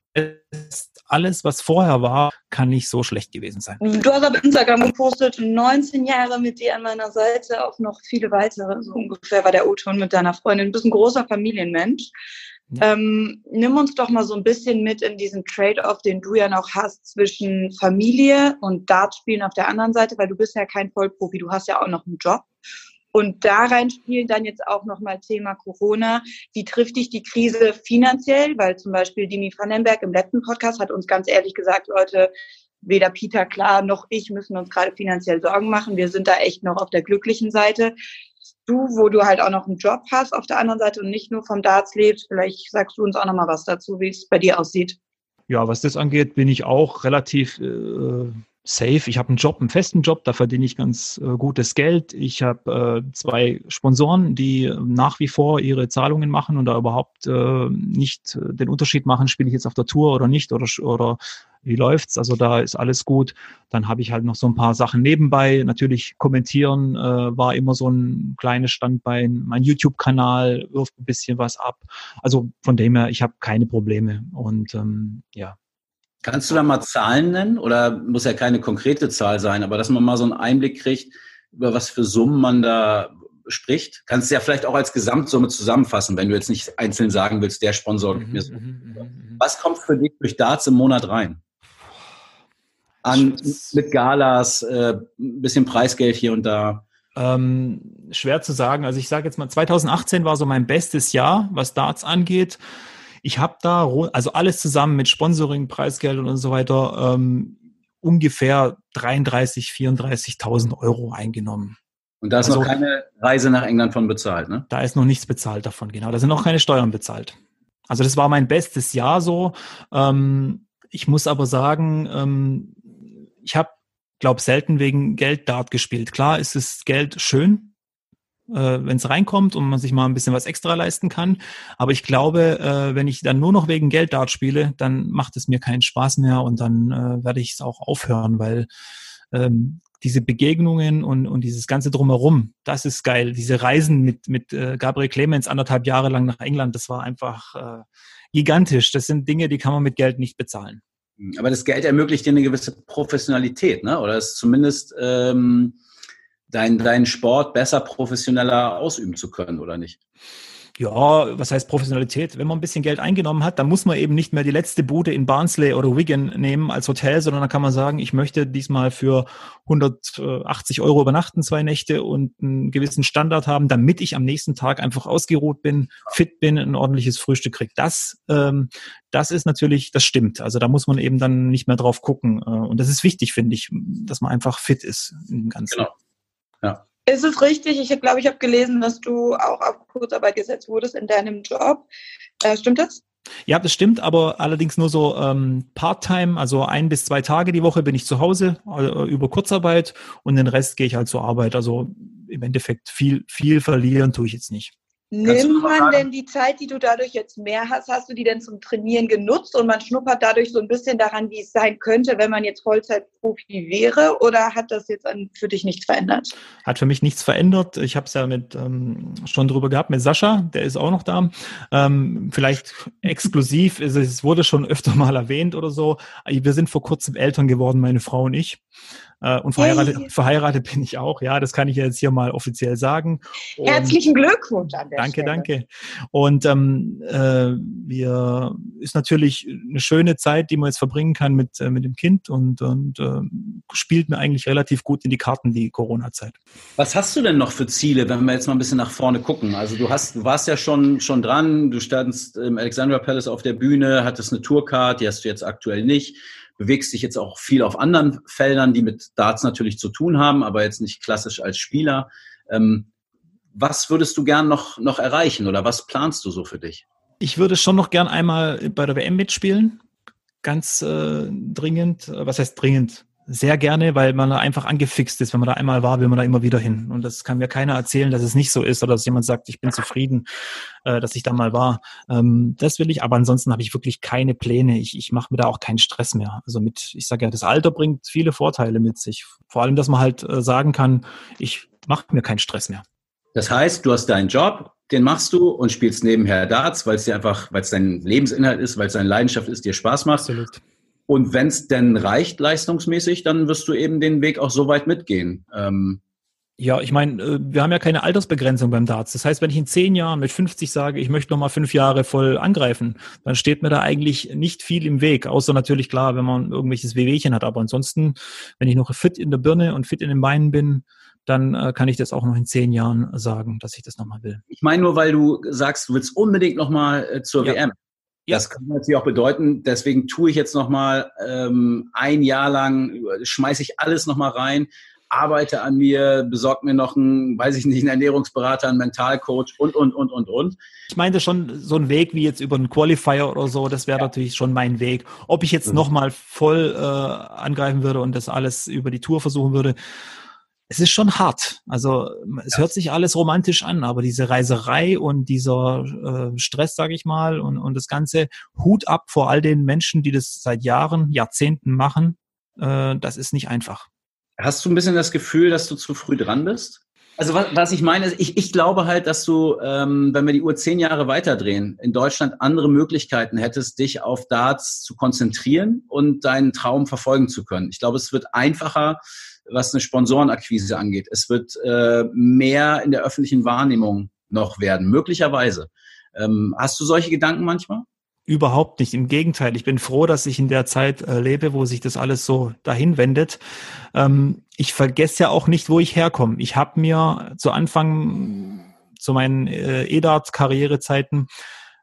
S6: alles, was vorher war, kann nicht so schlecht gewesen sein.
S5: Du hast auf Instagram gepostet, 19 Jahre mit dir an meiner Seite, auch noch viele weitere, so ungefähr war der O-Ton mit deiner Freundin. Du bist ein großer Familienmensch. Ja. Ähm, nimm uns doch mal so ein bisschen mit in diesen Trade-off, den du ja noch hast zwischen Familie und Dartspielen auf der anderen Seite, weil du bist ja kein Vollprofi, du hast ja auch noch einen Job. Und da rein spielen dann jetzt auch nochmal Thema Corona. Wie trifft dich die Krise finanziell? Weil zum Beispiel Dimi Vandenberg im letzten Podcast hat uns ganz ehrlich gesagt, Leute, weder Peter Klar noch ich müssen uns gerade finanziell Sorgen machen. Wir sind da echt noch auf der glücklichen Seite. Du, wo du halt auch noch einen Job hast auf der anderen Seite und nicht nur vom Darts lebst, vielleicht sagst du uns auch nochmal was dazu, wie es bei dir aussieht.
S6: Ja, was das angeht, bin ich auch relativ äh, safe. Ich habe einen Job, einen festen Job, da verdiene ich ganz äh, gutes Geld. Ich habe äh, zwei Sponsoren, die nach wie vor ihre Zahlungen machen und da überhaupt äh, nicht äh, den Unterschied machen, spiele ich jetzt auf der Tour oder nicht oder, oder wie läuft's? Also da ist alles gut. Dann habe ich halt noch so ein paar Sachen nebenbei. Natürlich kommentieren äh, war immer so ein kleines Standbein. Mein YouTube-Kanal wirft ein bisschen was ab. Also von dem her, ich habe keine Probleme und ähm, ja.
S4: Kannst du da mal Zahlen nennen? Oder muss ja keine konkrete Zahl sein, aber dass man mal so einen Einblick kriegt, über was für Summen man da spricht? Kannst du ja vielleicht auch als Gesamtsumme zusammenfassen, wenn du jetzt nicht einzeln sagen willst, der Sponsor gibt mir so. Was kommt für dich durch Darts im Monat rein? An, mit Galas, äh, ein bisschen Preisgeld hier und da.
S6: Ähm, schwer zu sagen. Also ich sage jetzt mal, 2018 war so mein bestes Jahr, was Darts angeht. Ich habe da, also alles zusammen mit Sponsoring, Preisgeldern und so weiter, ähm, ungefähr 33, 34.000 Euro eingenommen.
S4: Und da ist also, noch keine Reise nach England von bezahlt, ne?
S6: Da ist noch nichts bezahlt davon, genau. Da sind noch keine Steuern bezahlt. Also das war mein bestes Jahr so. Ähm, ich muss aber sagen, ähm, ich habe glaube, selten wegen Geld Dart gespielt. Klar ist das Geld schön, äh, wenn es reinkommt und man sich mal ein bisschen was extra leisten kann. Aber ich glaube, äh, wenn ich dann nur noch wegen Geld Dart spiele, dann macht es mir keinen Spaß mehr und dann äh, werde ich es auch aufhören, weil ähm, diese Begegnungen und, und dieses ganze drumherum, das ist geil. Diese Reisen mit, mit äh, Gabriel Clemens anderthalb Jahre lang nach England, das war einfach äh, gigantisch. Das sind Dinge, die kann man mit Geld nicht bezahlen.
S4: Aber das Geld ermöglicht dir eine gewisse Professionalität, ne? Oder ist zumindest ähm, deinen dein Sport besser professioneller ausüben zu können, oder nicht?
S6: ja, was heißt Professionalität? Wenn man ein bisschen Geld eingenommen hat, dann muss man eben nicht mehr die letzte Bude in Barnsley oder Wigan nehmen als Hotel, sondern dann kann man sagen, ich möchte diesmal für 180 Euro übernachten, zwei Nächte und einen gewissen Standard haben, damit ich am nächsten Tag einfach ausgeruht bin, fit bin, ein ordentliches Frühstück kriege. Das, ähm, das ist natürlich, das stimmt. Also da muss man eben dann nicht mehr drauf gucken. Äh, und das ist wichtig, finde ich, dass man einfach fit ist im Ganzen. Genau.
S5: Ja. Ist es richtig? Ich glaube, ich habe gelesen, dass du auch auf Kurzarbeit gesetzt wurdest in deinem Job. Äh, stimmt das?
S6: Ja, das stimmt, aber allerdings nur so ähm, Part-Time, also ein bis zwei Tage die Woche bin ich zu Hause äh, über Kurzarbeit und den Rest gehe ich halt zur Arbeit. Also im Endeffekt viel, viel verlieren tue ich jetzt nicht.
S5: Nimmt man denn die Zeit, die du dadurch jetzt mehr hast, hast du die denn zum Trainieren genutzt und man schnuppert dadurch so ein bisschen daran, wie es sein könnte, wenn man jetzt Vollzeitprofi wäre? Oder hat das jetzt für dich nichts verändert?
S6: Hat für mich nichts verändert. Ich habe es ja mit ähm, schon drüber gehabt mit Sascha, der ist auch noch da. Ähm, vielleicht exklusiv, es, es wurde schon öfter mal erwähnt oder so. Wir sind vor kurzem Eltern geworden, meine Frau und ich. Äh, und verheiratet, hey. verheiratet bin ich auch, ja, das kann ich jetzt hier mal offiziell sagen.
S5: Und Herzlichen Glückwunsch an der
S6: Danke, Stelle. danke. Und ähm, äh, wir ist natürlich eine schöne Zeit, die man jetzt verbringen kann mit, äh, mit dem Kind und, und äh, spielt mir eigentlich relativ gut in die Karten, die Corona-Zeit.
S4: Was hast du denn noch für Ziele, wenn wir jetzt mal ein bisschen nach vorne gucken? Also du hast, du warst ja schon, schon dran, du standst im Alexandra Palace auf der Bühne, hattest eine Tourcard, die hast du jetzt aktuell nicht bewegst dich jetzt auch viel auf anderen Feldern, die mit Darts natürlich zu tun haben, aber jetzt nicht klassisch als Spieler. Ähm, was würdest du gern noch, noch erreichen oder was planst du so für dich?
S6: Ich würde schon noch gern einmal bei der WM mitspielen. Ganz äh, dringend. Was heißt dringend? Sehr gerne, weil man da einfach angefixt ist. Wenn man da einmal war, will man da immer wieder hin. Und das kann mir keiner erzählen, dass es nicht so ist oder dass jemand sagt, ich bin zufrieden, äh, dass ich da mal war. Ähm, das will ich, aber ansonsten habe ich wirklich keine Pläne. Ich, ich mache mir da auch keinen Stress mehr. Also mit, ich sage ja, das Alter bringt viele Vorteile mit sich. Vor allem, dass man halt äh, sagen kann, ich mache mir keinen Stress mehr.
S4: Das heißt, du hast deinen Job, den machst du und spielst nebenher Darts, weil es dir einfach, weil es dein Lebensinhalt ist, weil es deine Leidenschaft ist, dir Spaß macht. Absolut. Und wenn es denn reicht leistungsmäßig, dann wirst du eben den Weg auch so weit mitgehen. Ähm
S6: ja, ich meine, äh, wir haben ja keine Altersbegrenzung beim Darts. Das heißt, wenn ich in zehn Jahren mit 50 sage, ich möchte noch mal fünf Jahre voll angreifen, dann steht mir da eigentlich nicht viel im Weg. Außer natürlich klar, wenn man irgendwelches Wehwehchen hat. Aber ansonsten, wenn ich noch fit in der Birne und fit in den Beinen bin, dann äh, kann ich das auch noch in zehn Jahren sagen, dass ich das nochmal will.
S4: Ich meine nur, weil du sagst, du willst unbedingt nochmal äh, zur ja. WM. Ja. Das kann natürlich auch bedeuten, deswegen tue ich jetzt nochmal ähm, ein Jahr lang, schmeiße ich alles nochmal rein, arbeite an mir, besorge mir noch einen, weiß ich nicht, einen Ernährungsberater, einen Mentalcoach und, und, und, und, und.
S6: Ich meinte schon so ein Weg wie jetzt über einen Qualifier oder so, das wäre ja. natürlich schon mein Weg. Ob ich jetzt mhm. nochmal voll äh, angreifen würde und das alles über die Tour versuchen würde, es ist schon hart. Also es ja. hört sich alles romantisch an, aber diese Reiserei und dieser äh, Stress, sage ich mal, und, und das Ganze Hut ab vor all den Menschen, die das seit Jahren, Jahrzehnten machen, äh, das ist nicht einfach.
S4: Hast du ein bisschen das Gefühl, dass du zu früh dran bist? Also was, was ich meine, ist, ich, ich glaube halt, dass du, ähm, wenn wir die Uhr zehn Jahre weiterdrehen, in Deutschland andere Möglichkeiten hättest, dich auf Darts zu konzentrieren und deinen Traum verfolgen zu können. Ich glaube, es wird einfacher, was eine Sponsorenakquise angeht. Es wird äh, mehr in der öffentlichen Wahrnehmung noch werden, möglicherweise. Ähm, hast du solche Gedanken manchmal?
S6: Überhaupt nicht. Im Gegenteil, ich bin froh, dass ich in der Zeit äh, lebe, wo sich das alles so dahin wendet. Ähm, ich vergesse ja auch nicht, wo ich herkomme. Ich habe mir zu Anfang, zu meinen äh, EDART-Karrierezeiten,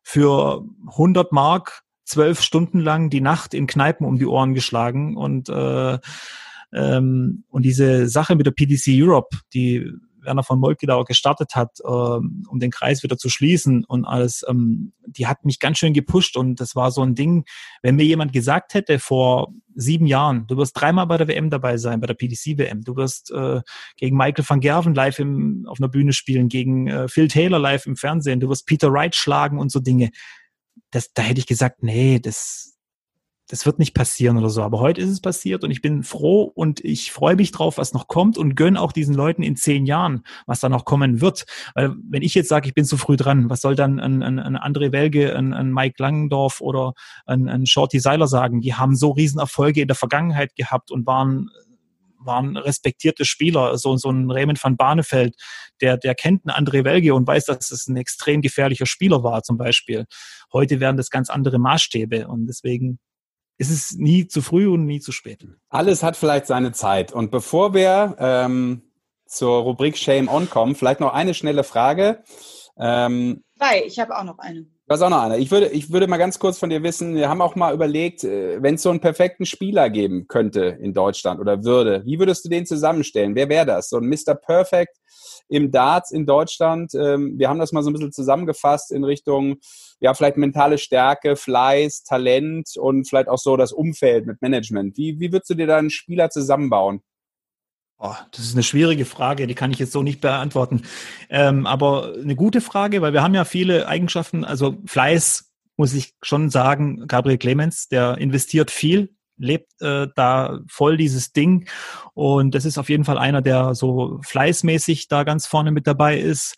S6: für 100 Mark zwölf Stunden lang die Nacht in Kneipen um die Ohren geschlagen und äh, ähm, und diese Sache mit der PDC Europe, die Werner von Moltke da auch gestartet hat, ähm, um den Kreis wieder zu schließen und alles, ähm, die hat mich ganz schön gepusht und das war so ein Ding, wenn mir jemand gesagt hätte vor sieben Jahren, du wirst dreimal bei der WM dabei sein, bei der PDC-WM, du wirst äh, gegen Michael van Gerven live im, auf einer Bühne spielen, gegen äh, Phil Taylor live im Fernsehen, du wirst Peter Wright schlagen und so Dinge. Das, da hätte ich gesagt, nee, das, das wird nicht passieren oder so. Aber heute ist es passiert und ich bin froh und ich freue mich drauf, was noch kommt und gönne auch diesen Leuten in zehn Jahren, was da noch kommen wird. Weil wenn ich jetzt sage, ich bin zu früh dran, was soll dann ein, ein, ein André Welge, ein, ein Mike Langendorf oder ein, ein Shorty Seiler sagen? Die haben so Riesenerfolge in der Vergangenheit gehabt und waren waren respektierte Spieler, so, so ein Raymond van Barneveld, der, der kennt einen André Welge und weiß, dass es ein extrem gefährlicher Spieler war, zum Beispiel. Heute wären das ganz andere Maßstäbe und deswegen ist es nie zu früh und nie zu spät.
S3: Alles hat vielleicht seine Zeit. Und bevor wir ähm, zur Rubrik Shame On kommen, vielleicht noch eine schnelle Frage.
S5: Ähm, Zwei, ich habe auch noch eine.
S3: Du hast auch noch eine. Ich würde, ich würde mal ganz kurz von dir wissen, wir haben auch mal überlegt, äh, wenn es so einen perfekten Spieler geben könnte in Deutschland oder würde, wie würdest du den zusammenstellen? Wer wäre das? So ein Mr. Perfect im Darts in Deutschland. Ähm, wir haben das mal so ein bisschen zusammengefasst in Richtung, ja, vielleicht mentale Stärke, Fleiß, Talent und vielleicht auch so das Umfeld mit Management. Wie, wie würdest du dir da einen Spieler zusammenbauen?
S6: Oh, das ist eine schwierige Frage, die kann ich jetzt so nicht beantworten. Ähm, aber eine gute Frage, weil wir haben ja viele Eigenschaften, also Fleiß muss ich schon sagen, Gabriel Clemens, der investiert viel lebt äh, da voll dieses Ding. Und das ist auf jeden Fall einer, der so fleißmäßig da ganz vorne mit dabei ist.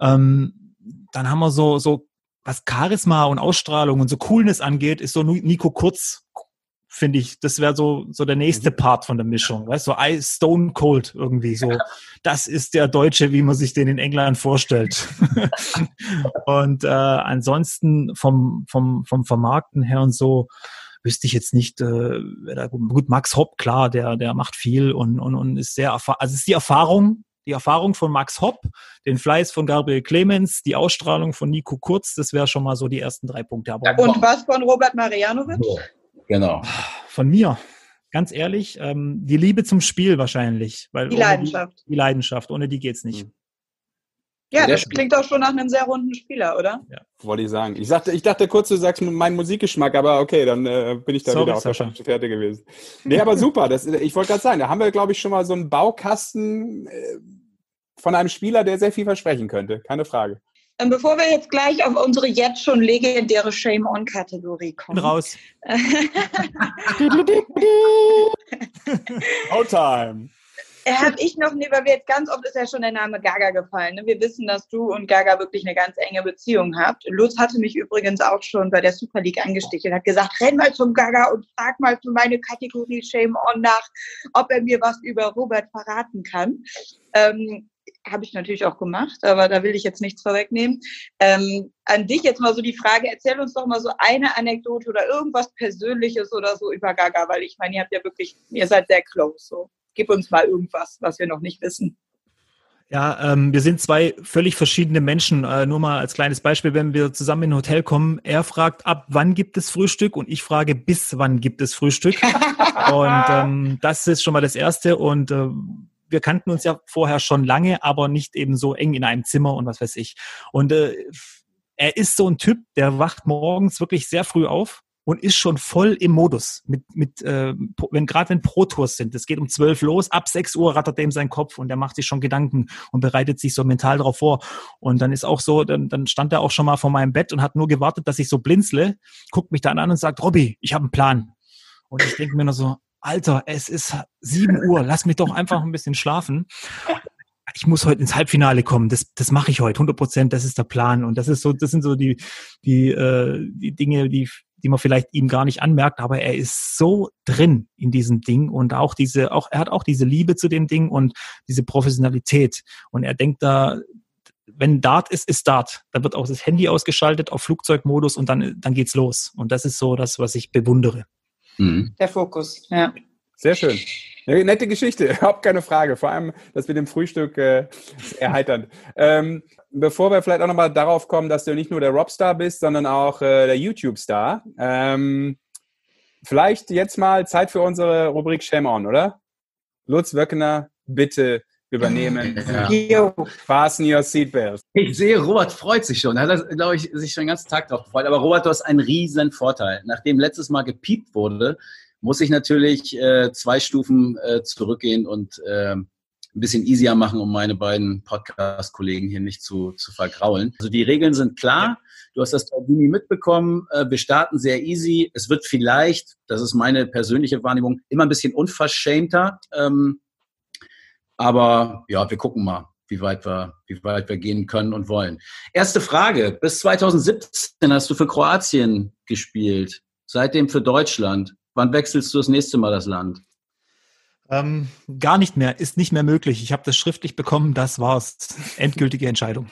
S6: Ähm, dann haben wir so, so, was Charisma und Ausstrahlung und so Coolness angeht, ist so Nico Kurz, finde ich, das wäre so, so der nächste mhm. Part von der Mischung. Weißt du, so Stone Cold irgendwie so. Das ist der Deutsche, wie man sich den in England vorstellt. und äh, ansonsten vom, vom, vom Vermarkten her und so, wüsste ich jetzt nicht, äh, gut, Max Hopp, klar, der, der macht viel und, und, und ist sehr, also es ist die Erfahrung, die Erfahrung von Max Hopp, den Fleiß von Gabriel Clemens, die Ausstrahlung von Nico Kurz, das wäre schon mal so die ersten drei Punkte.
S5: Aber und was von Robert Marianovic?
S4: Genau.
S6: Von mir. Ganz ehrlich, ähm, die Liebe zum Spiel wahrscheinlich. Weil
S5: die Leidenschaft.
S6: Die, die, Leidenschaft, ohne die geht's nicht. Mhm.
S5: Ja, das klingt auch schon nach einem sehr runden Spieler, oder? Ja,
S3: wollte ich sagen. Ich dachte, ich dachte kurz, du sagst meinen Musikgeschmack, aber okay, dann äh, bin ich da Sorry, wieder auf der Fährte gewesen. Nee, aber super. Das, ich wollte gerade sagen, da haben wir, glaube ich, schon mal so einen Baukasten äh, von einem Spieler, der sehr viel versprechen könnte. Keine Frage.
S5: Ähm, bevor wir jetzt gleich auf unsere jetzt schon legendäre Shame-On-Kategorie kommen.
S6: Raus.
S3: Time
S5: habe ich noch nie, weil wir jetzt ganz oft ist ja schon der Name Gaga gefallen. Ne? Wir wissen, dass du und Gaga wirklich eine ganz enge Beziehung habt. Lutz hatte mich übrigens auch schon bei der Super League angestichelt, hat gesagt, renn mal zum Gaga und frag mal für meine Kategorie Shame On nach, ob er mir was über Robert verraten kann. Ähm, habe ich natürlich auch gemacht, aber da will ich jetzt nichts vorwegnehmen. Ähm, an dich jetzt mal so die Frage, erzähl uns doch mal so eine Anekdote oder irgendwas Persönliches oder so über Gaga, weil ich meine, ihr habt ja wirklich, ihr seid sehr close so gib uns mal irgendwas, was wir noch nicht wissen.
S6: Ja, ähm, wir sind zwei völlig verschiedene Menschen. Äh, nur mal als kleines Beispiel, wenn wir zusammen in ein Hotel kommen, er fragt, ab wann gibt es Frühstück und ich frage, bis wann gibt es Frühstück. und ähm, das ist schon mal das Erste. Und äh, wir kannten uns ja vorher schon lange, aber nicht eben so eng in einem Zimmer und was weiß ich. Und äh, er ist so ein Typ, der wacht morgens wirklich sehr früh auf und ist schon voll im Modus. Mit, mit, äh, wenn gerade wenn Pro-Tours sind, es geht um zwölf los, ab sechs Uhr rattert er ihm seinen Kopf und er macht sich schon Gedanken und bereitet sich so mental darauf vor. Und dann ist auch so, dann, dann stand er auch schon mal vor meinem Bett und hat nur gewartet, dass ich so blinzle, guckt mich dann an und sagt, Robby, ich habe einen Plan. Und ich denke mir nur so, Alter, es ist sieben Uhr, lass mich doch einfach ein bisschen schlafen ich muss heute ins Halbfinale kommen, das, das mache ich heute, 100 Prozent, das ist der Plan. Und das ist so, das sind so die, die, äh, die Dinge, die, die man vielleicht ihm gar nicht anmerkt, aber er ist so drin in diesem Ding und auch diese, auch, er hat auch diese Liebe zu dem Ding und diese Professionalität. Und er denkt da, wenn Dart ist, ist Dart. Da wird auch das Handy ausgeschaltet auf Flugzeugmodus und dann, dann geht's los. Und das ist so das, was ich bewundere.
S5: Mhm. Der Fokus, ja.
S3: Sehr schön. Eine nette Geschichte, überhaupt keine Frage. Vor allem das mit dem Frühstück äh, erheiternd. Ähm, bevor wir vielleicht auch nochmal darauf kommen, dass du nicht nur der Robstar bist, sondern auch äh, der YouTube-Star. Ähm, vielleicht jetzt mal Zeit für unsere Rubrik Shame On, oder? Lutz Wöckner, bitte übernehmen. Ja. Fasten your seatbelts.
S4: Ich sehe, Robert freut sich schon. Er hat, glaube ich, sich schon den ganzen Tag darauf gefreut. Aber Robert, du hast einen riesen Vorteil. Nachdem letztes Mal gepiept wurde, muss ich natürlich äh, zwei Stufen äh, zurückgehen und äh, ein bisschen easier machen, um meine beiden Podcast-Kollegen hier nicht zu, zu vergraulen. Also die Regeln sind klar. Du hast das Tardini mitbekommen. Äh, wir starten sehr easy. Es wird vielleicht, das ist meine persönliche Wahrnehmung, immer ein bisschen unverschämter. Ähm, aber ja, wir gucken mal, wie weit wir, wie weit wir gehen können und wollen. Erste Frage. Bis 2017 hast du für Kroatien gespielt. Seitdem für Deutschland. Wann wechselst du das nächste Mal das Land?
S6: Ähm, gar nicht mehr, ist nicht mehr möglich. Ich habe das schriftlich bekommen, das war's. Endgültige Entscheidung.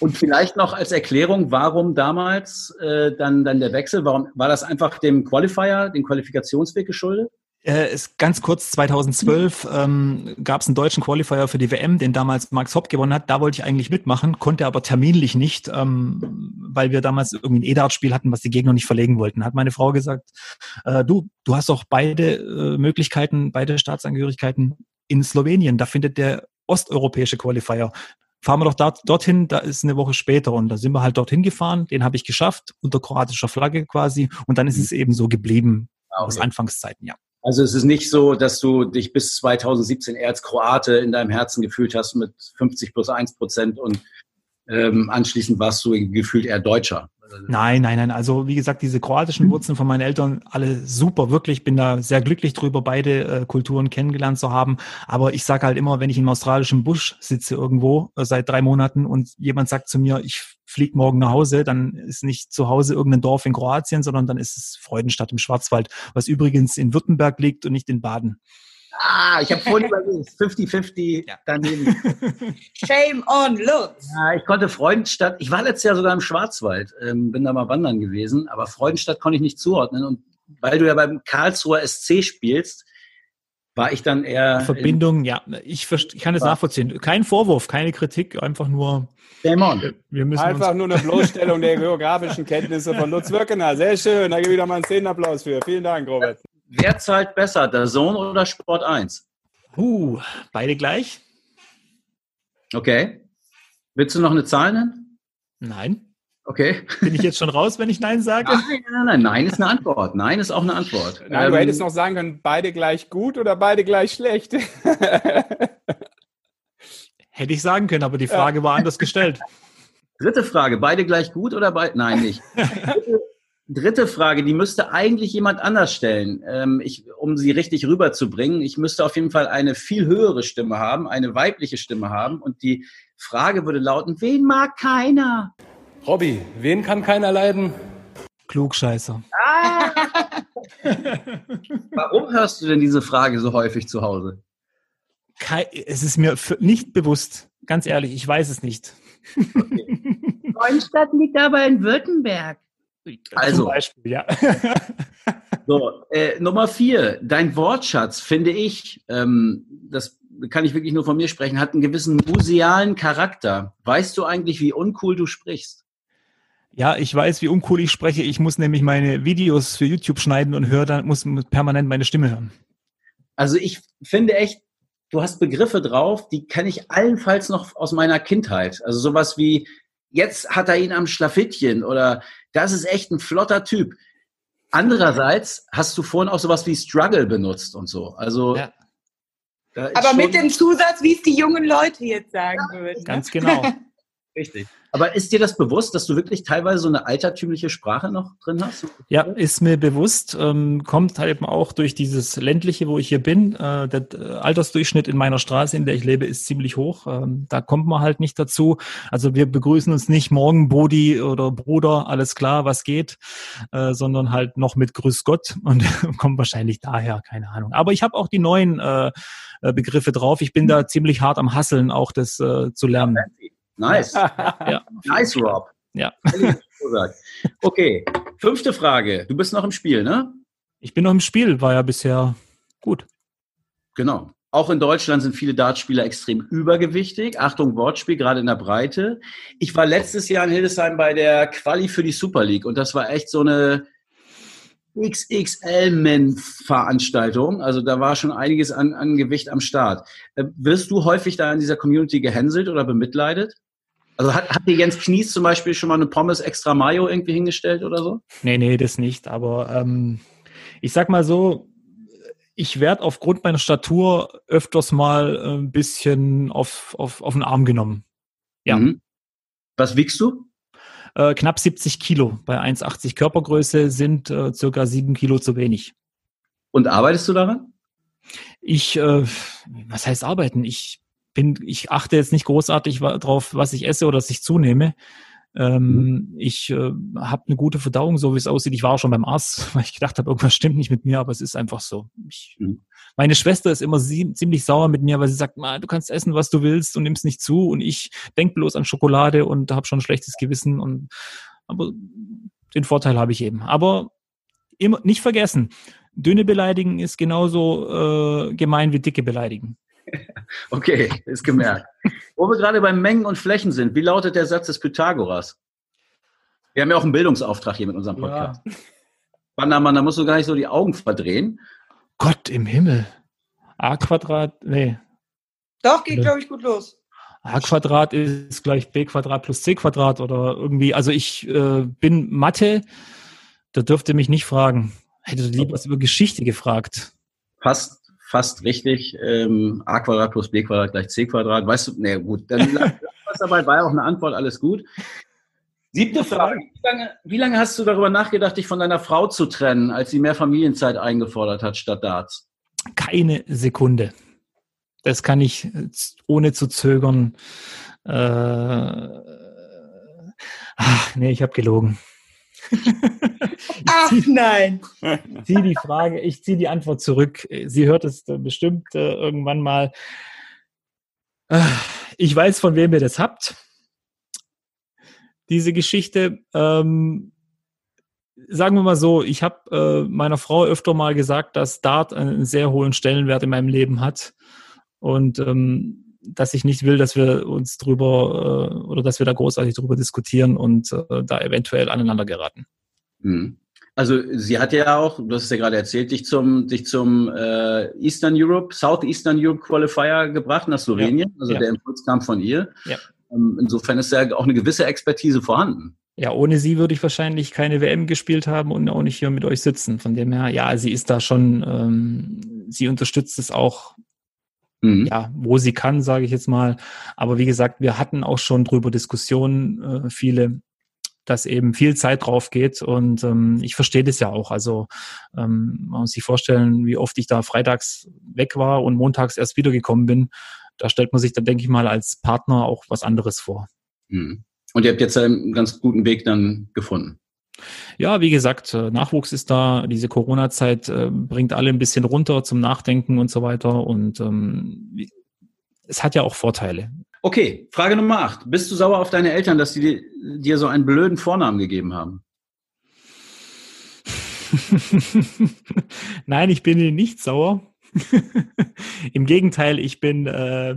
S4: Und vielleicht noch als Erklärung, warum damals äh, dann, dann der Wechsel? Warum war das einfach dem Qualifier, dem Qualifikationsweg geschuldet?
S6: Äh, ist ganz kurz, 2012 ähm, gab es einen deutschen Qualifier für die WM, den damals Max Hopp gewonnen hat. Da wollte ich eigentlich mitmachen, konnte aber terminlich nicht, ähm, weil wir damals irgendwie ein E-Dart-Spiel hatten, was die Gegner nicht verlegen wollten. Hat meine Frau gesagt, äh, du, du hast doch beide äh, Möglichkeiten, beide Staatsangehörigkeiten in Slowenien. Da findet der osteuropäische Qualifier fahren wir doch dort, dorthin, da ist eine Woche später und da sind wir halt dorthin gefahren, den habe ich geschafft, unter kroatischer Flagge quasi und dann ist es eben so geblieben ah, okay. aus Anfangszeiten, ja.
S4: Also es ist nicht so, dass du dich bis 2017 eher als Kroate in deinem Herzen gefühlt hast mit 50 plus 1 Prozent und ähm, anschließend warst du gefühlt eher Deutscher.
S6: Nein, nein, nein. Also wie gesagt, diese kroatischen Wurzeln von meinen Eltern, alle super, wirklich. Bin da sehr glücklich drüber, beide äh, Kulturen kennengelernt zu haben. Aber ich sage halt immer, wenn ich im australischen Busch sitze irgendwo äh, seit drei Monaten und jemand sagt zu mir, ich fliege morgen nach Hause, dann ist nicht zu Hause irgendein Dorf in Kroatien, sondern dann ist es Freudenstadt im Schwarzwald, was übrigens in Württemberg liegt und nicht in Baden.
S4: Ah, ich habe vorhin überlegt, 50-50 ja. daneben.
S5: Shame on Lutz.
S4: Ja, ich konnte Freudenstadt, ich war letztes Jahr sogar im Schwarzwald, ähm, bin da mal wandern gewesen, aber Freudenstadt konnte ich nicht zuordnen. Und weil du ja beim Karlsruher SC spielst, war ich dann eher.
S6: Verbindung, ja, ich, ich kann es nachvollziehen. Kein Vorwurf, keine Kritik, einfach nur.
S3: Dämon. Wir müssen einfach nur eine Bloßstellung der geografischen Kenntnisse von Lutz Wirkener. Sehr schön, da gebe ich wieder mal einen Szenenapplaus für. Vielen Dank, Robert.
S4: Wer zahlt besser, der Sohn oder Sport 1?
S6: Uh, beide gleich.
S4: Okay. Willst du noch eine Zahl nennen?
S6: Nein.
S4: Okay.
S6: Bin ich jetzt schon raus, wenn ich Nein sage?
S4: Nein, nein, nein, nein ist eine Antwort. Nein ist auch eine Antwort.
S3: Nein, ähm, du hättest noch sagen können, beide gleich gut oder beide gleich schlecht.
S6: Hätte ich sagen können, aber die Frage ja. war anders gestellt.
S4: Dritte Frage, beide gleich gut oder beide? Nein, nicht. Dritte, Frage, die müsste eigentlich jemand anders stellen, ähm, ich, um sie richtig rüberzubringen. Ich müsste auf jeden Fall eine viel höhere Stimme haben, eine weibliche Stimme haben. Und die Frage würde lauten, wen mag keiner?
S3: Robby, wen kann keiner leiden?
S6: Klugscheißer. Ah!
S4: Warum hörst du denn diese Frage so häufig zu Hause?
S6: es ist mir nicht bewusst. Ganz ehrlich, ich weiß es nicht.
S5: Okay. Neuenstadt liegt aber in Württemberg.
S4: Also, Beispiel, ja. so, äh, Nummer vier, dein Wortschatz, finde ich, ähm, das kann ich wirklich nur von mir sprechen, hat einen gewissen musealen Charakter. Weißt du eigentlich, wie uncool du sprichst?
S6: Ja, ich weiß, wie uncool ich spreche. Ich muss nämlich meine Videos für YouTube schneiden und höre dann muss permanent meine Stimme hören.
S4: Also ich finde echt, du hast Begriffe drauf, die kenne ich allenfalls noch aus meiner Kindheit. Also sowas wie, jetzt hat er ihn am Schlafittchen oder das ist echt ein flotter Typ. Andererseits hast du vorhin auch sowas wie Struggle benutzt und so. Also ja.
S5: Aber mit dem Zusatz, wie es die jungen Leute jetzt sagen ja, würden. Ne?
S6: Ganz genau.
S4: Richtig. Aber ist dir das bewusst, dass du wirklich teilweise so eine altertümliche Sprache noch drin hast?
S6: Ja, ist mir bewusst. Ähm, kommt halt eben auch durch dieses ländliche, wo ich hier bin. Äh, der äh, Altersdurchschnitt in meiner Straße, in der ich lebe, ist ziemlich hoch. Ähm, da kommt man halt nicht dazu. Also wir begrüßen uns nicht morgen, Bodi oder Bruder, alles klar, was geht, äh, sondern halt noch mit Grüß Gott und kommt wahrscheinlich daher, keine Ahnung. Aber ich habe auch die neuen äh, äh, Begriffe drauf. Ich bin da ziemlich hart am Hasseln, auch das äh, zu lernen.
S4: Nice.
S6: Ja.
S4: Nice, Rob.
S6: Ja.
S4: Okay, fünfte Frage. Du bist noch im Spiel, ne?
S6: Ich bin noch im Spiel, war ja bisher gut.
S4: Genau. Auch in Deutschland sind viele Dartspieler extrem übergewichtig. Achtung, Wortspiel, gerade in der Breite. Ich war letztes Jahr in Hildesheim bei der Quali für die Super League und das war echt so eine XXL-Men-Veranstaltung. Also da war schon einiges an, an Gewicht am Start. Äh, wirst du häufig da in dieser Community gehänselt oder bemitleidet? Also hat, hat dir Jens Knies zum Beispiel schon mal eine Pommes extra Mayo irgendwie hingestellt oder so?
S6: Nee, nee, das nicht. Aber ähm, ich sag mal so, ich werde aufgrund meiner Statur öfters mal ein bisschen auf, auf, auf den Arm genommen. Ja.
S4: Mhm. Was wiegst du?
S6: Äh, knapp 70 Kilo. Bei 1,80 Körpergröße sind äh, circa 7 Kilo zu wenig.
S4: Und arbeitest du daran?
S6: Ich, äh, was heißt arbeiten? Ich bin, ich achte jetzt nicht großartig drauf, was ich esse oder was ich zunehme. Ähm, ich äh, habe eine gute Verdauung, so wie es aussieht. Ich war auch schon beim Arzt, weil ich gedacht habe, irgendwas stimmt nicht mit mir, aber es ist einfach so. Ich,
S4: Mhm.
S6: Meine Schwester ist immer sie, ziemlich sauer mit mir, weil sie sagt, "Ma, du kannst essen, was du willst und nimmst nicht zu. Und ich denk bloß an Schokolade und habe schon ein schlechtes Gewissen. Und aber den Vorteil habe ich eben. Aber immer nicht vergessen, dünne beleidigen ist genauso äh, gemein wie dicke beleidigen.
S4: Okay, ist gemerkt. Wo wir gerade bei Mengen und Flächen sind, wie lautet der Satz des Pythagoras? Wir haben ja auch einen Bildungsauftrag hier mit unserem Podcast. Bannermann, da musst du gar nicht so die Augen verdrehen.
S6: Gott im Himmel. A Quadrat, nee.
S5: Doch, geht,
S6: Ja.
S5: glaube ich, gut los.
S6: A Quadrat ist gleich B Quadrat plus C Quadrat oder irgendwie. Also ich äh, bin Mathe, da dürfte mich nicht fragen. Hätte lieber was über Geschichte gefragt.
S4: Fast, fast richtig. Ähm, A Quadrat plus B Quadrat gleich C Quadrat. Weißt du, nee, gut. Dann was dabei, war ja auch eine Antwort, alles gut. Siebte Frage. Wie lange, wie lange hast du darüber nachgedacht, dich von deiner Frau zu trennen, als sie mehr Familienzeit eingefordert hat statt Darts?
S6: Keine Sekunde. Das kann ich äh, ohne zu zögern. Äh, ach, nee, ich habe gelogen.
S5: Ach nein.
S6: Ich ziehe die Frage, ich ziehe die Antwort zurück. Sie hört es äh, bestimmt äh, irgendwann mal. Äh, Ich weiß, von wem ihr das habt. Diese Geschichte. Ähm, sagen wir mal so, ich habe äh, meiner Frau öfter mal gesagt, dass Dart einen sehr hohen Stellenwert in meinem Leben hat und ähm, dass ich nicht will, dass wir uns drüber äh, oder dass wir da großartig drüber diskutieren und äh, da eventuell aneinander geraten.
S4: Mhm. Also sie hat ja auch, du hast es ja gerade erzählt, dich zum, dich zum äh, Eastern Europe, Southeastern Europe Qualifier gebracht nach Slowenien. Also
S6: ja.
S4: der Impuls kam von ihr.
S6: Ja.
S4: Ähm, insofern ist ja auch eine gewisse Expertise vorhanden.
S6: Ja, ohne sie würde ich wahrscheinlich keine WM gespielt haben und auch nicht hier mit euch sitzen. Von dem her, ja, sie ist da schon, ähm, sie unterstützt es auch,
S4: Mhm.
S6: ja, wo sie kann, sage ich jetzt mal. Aber wie gesagt, wir hatten auch schon drüber Diskussionen, äh, viele, dass eben viel Zeit drauf geht und ähm, ich verstehe das ja auch. Also ähm, man muss sich vorstellen, wie oft ich da freitags weg war und montags erst wiedergekommen bin. Da stellt man sich dann, denke ich mal, als Partner auch was anderes vor.
S4: Mhm. Und ihr habt jetzt einen ganz guten Weg dann gefunden.
S6: Ja, wie gesagt, äh, Nachwuchs ist da. Diese Corona-Zeit äh, bringt alle ein bisschen runter zum Nachdenken und so weiter. Und ähm, es hat ja auch Vorteile.
S4: Okay, Frage Nummer acht. Bist du sauer auf deine Eltern, dass sie dir, so einen blöden Vornamen gegeben haben?
S6: Nein, ich bin ihnen nicht sauer. Im Gegenteil, ich bin äh,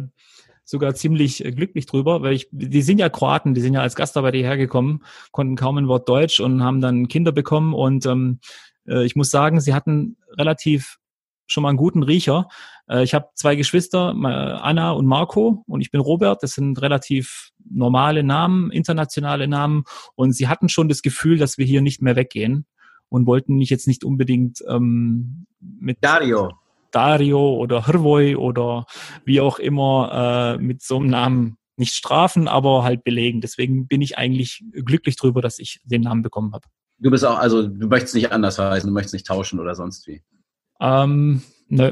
S6: sogar ziemlich äh, glücklich drüber, weil ich, die sind ja Kroaten, die sind ja als Gastarbeiter hierher gekommen, konnten kaum ein Wort Deutsch und haben dann Kinder bekommen und ähm, äh, ich muss sagen, sie hatten relativ schon mal einen guten Riecher. Äh, ich habe zwei Geschwister, Anna und Marco und ich bin Robert. Das sind relativ normale Namen, internationale Namen und sie hatten schon das Gefühl, dass wir hier nicht mehr weggehen und wollten mich jetzt nicht unbedingt ähm, mit
S4: Dario.
S6: Dario oder Hrvoj oder wie auch immer äh, mit so einem Namen nicht strafen, aber halt belegen. Deswegen bin ich eigentlich glücklich drüber, dass ich den Namen bekommen habe.
S4: Du bist auch, also du möchtest nicht anders heißen, du möchtest nicht tauschen oder sonst wie.
S6: Ähm, nö.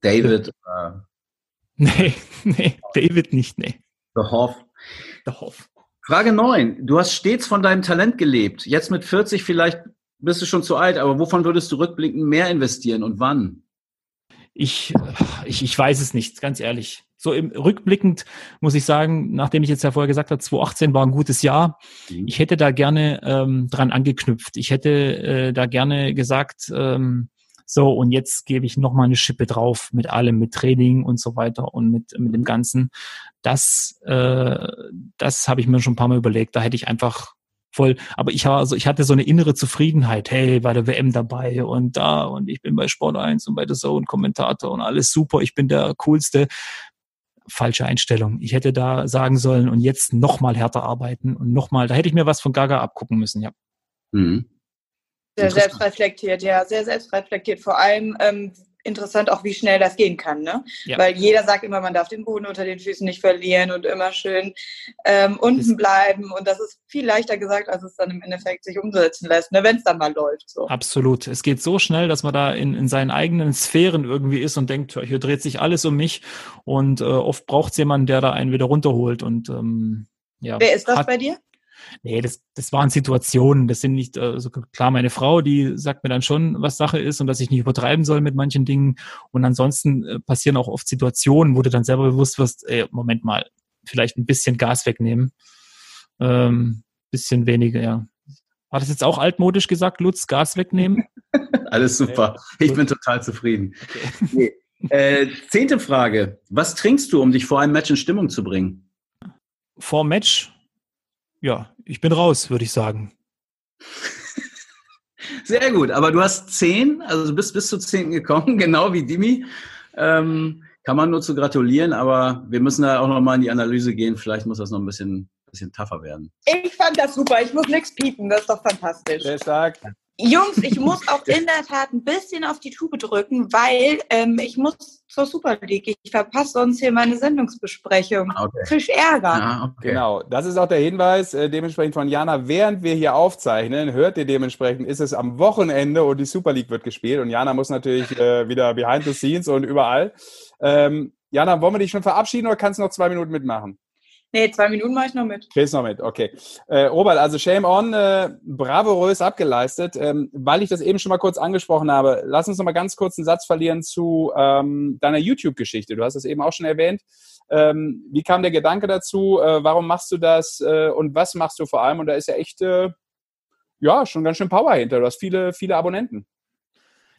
S4: David, äh,
S6: Nee, nee, David nicht, nee.
S4: The Hoff.
S6: Der Hoff.
S4: Frage 9. Du hast stets von deinem Talent gelebt. Jetzt mit 40 vielleicht bist du schon zu alt, aber wovon würdest du rückblickend mehr investieren und wann?
S6: Ich, ich, ich weiß es nicht, ganz ehrlich. so im rückblickend muss ich sagen, nachdem ich jetzt ja vorher gesagt habe, 2018 war ein gutes Jahr, mhm. ich hätte da gerne ähm, dran angeknüpft. Ich hätte äh, da gerne gesagt, ähm, so und jetzt gebe ich noch mal eine Schippe drauf mit allem, mit Training und so weiter und mit mit dem Ganzen. Das äh, das habe ich mir schon ein paar Mal überlegt. Da hätte ich einfach voll, aber ich also ich hatte so eine innere Zufriedenheit, hey, bei der WM dabei und da und ich bin bei Sport 1 und bei der Zone Kommentator und alles super, ich bin der coolste falsche Einstellung. Ich hätte da sagen sollen und jetzt noch mal härter arbeiten und noch mal, da hätte ich mir was von Gaga abgucken müssen, ja. Mhm.
S5: Sehr selbstreflektiert, ja, sehr selbstreflektiert. Vor allem, ähm, interessant auch, wie schnell das gehen kann. Ne? Ja. Weil jeder sagt immer, man darf den Boden unter den Füßen nicht verlieren und immer schön ähm, unten bleiben. Und das ist viel leichter gesagt, als es dann im Endeffekt sich umsetzen lässt, ne? wenn es dann mal läuft. So.
S6: Absolut. Es geht so schnell, dass man da in, in seinen eigenen Sphären irgendwie ist und denkt, hier dreht sich alles um mich. Und äh, oft braucht es jemanden, der da einen wieder runterholt. Und ähm, ja,
S5: Wer ist das hat, bei dir?
S6: Nee, das, das waren Situationen. Das sind nicht, also klar, meine Frau, die sagt mir dann schon, was Sache ist und dass ich nicht übertreiben soll mit manchen Dingen. Und ansonsten äh, passieren auch oft Situationen, wo du dann selber bewusst wirst, ey, Moment mal, vielleicht ein bisschen Gas wegnehmen. Ähm, bisschen weniger, ja. War das jetzt auch altmodisch gesagt, Lutz, Gas wegnehmen?
S4: Alles super. Ich bin total zufrieden. Okay. Äh, zehnte Frage. Was trinkst du, um dich vor einem Match in Stimmung zu bringen?
S6: Vor Match ja, ich bin raus, würde ich sagen.
S4: Sehr gut, aber du hast zehn, also du bist bis zu zehn gekommen, genau wie Dimi. Ähm, kann man nur zu gratulieren, aber wir müssen da auch nochmal in die Analyse gehen. Vielleicht muss das noch ein bisschen, bisschen tougher werden.
S5: Ich fand das super. Ich muss nichts piepen. Das ist doch fantastisch.
S3: Sehr stark.
S5: Jungs, ich muss auch in der Tat ein bisschen auf die Tube drücken, weil ähm, ich muss zur Super League. Ich verpasse sonst hier meine Sendungsbesprechung. Ah, okay. Fisch Ärger.
S3: Ah, okay. Genau, das ist auch der Hinweis äh, dementsprechend von Jana. Während wir hier aufzeichnen, hört ihr dementsprechend, ist es am Wochenende und die Super League wird gespielt. Und Jana muss natürlich äh, wieder behind the scenes und überall. Ähm, Jana, wollen wir dich schon verabschieden oder kannst du noch zwei Minuten mitmachen?
S5: Nee, zwei Minuten mache ich noch mit.
S3: Kriegst noch mit, okay. Äh, Robert, also Shame On, äh, bravourös abgeleistet. Ähm, weil ich das eben schon mal kurz angesprochen habe, lass uns noch mal ganz kurz einen Satz verlieren zu ähm, deiner YouTube-Geschichte. Du hast es eben auch schon erwähnt. Ähm, wie kam der Gedanke dazu? Äh, warum machst du das? Äh, und was machst du vor allem? Und da ist ja echt, äh, ja, schon ganz schön Power hinter. Du hast viele, viele Abonnenten.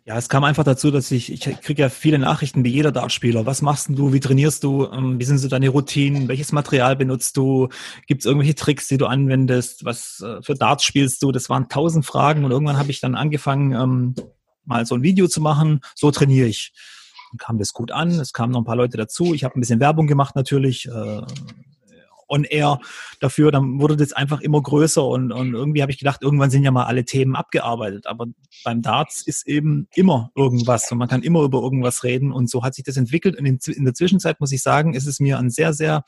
S6: Ja, es kam einfach dazu, dass ich, ich kriege ja viele Nachrichten wie jeder Dartspieler. Was machst du? Wie trainierst du? Ähm, wie sind so deine Routinen? Welches Material benutzt du? Gibt es irgendwelche Tricks, die du anwendest? Was äh, für Darts spielst du? Das waren tausend Fragen und irgendwann habe ich dann angefangen, ähm, mal so ein Video zu machen. So trainiere ich. Dann kam das gut an. Es kamen noch ein paar Leute dazu. Ich habe ein bisschen Werbung gemacht natürlich. On air dafür, dann wurde das einfach immer größer und, und irgendwie habe ich gedacht, irgendwann sind ja mal alle Themen abgearbeitet. Aber beim Darts ist eben immer irgendwas und man kann immer über irgendwas reden und so hat sich das entwickelt. Und in, in der Zwischenzeit muss ich sagen, ist es mir ein sehr, sehr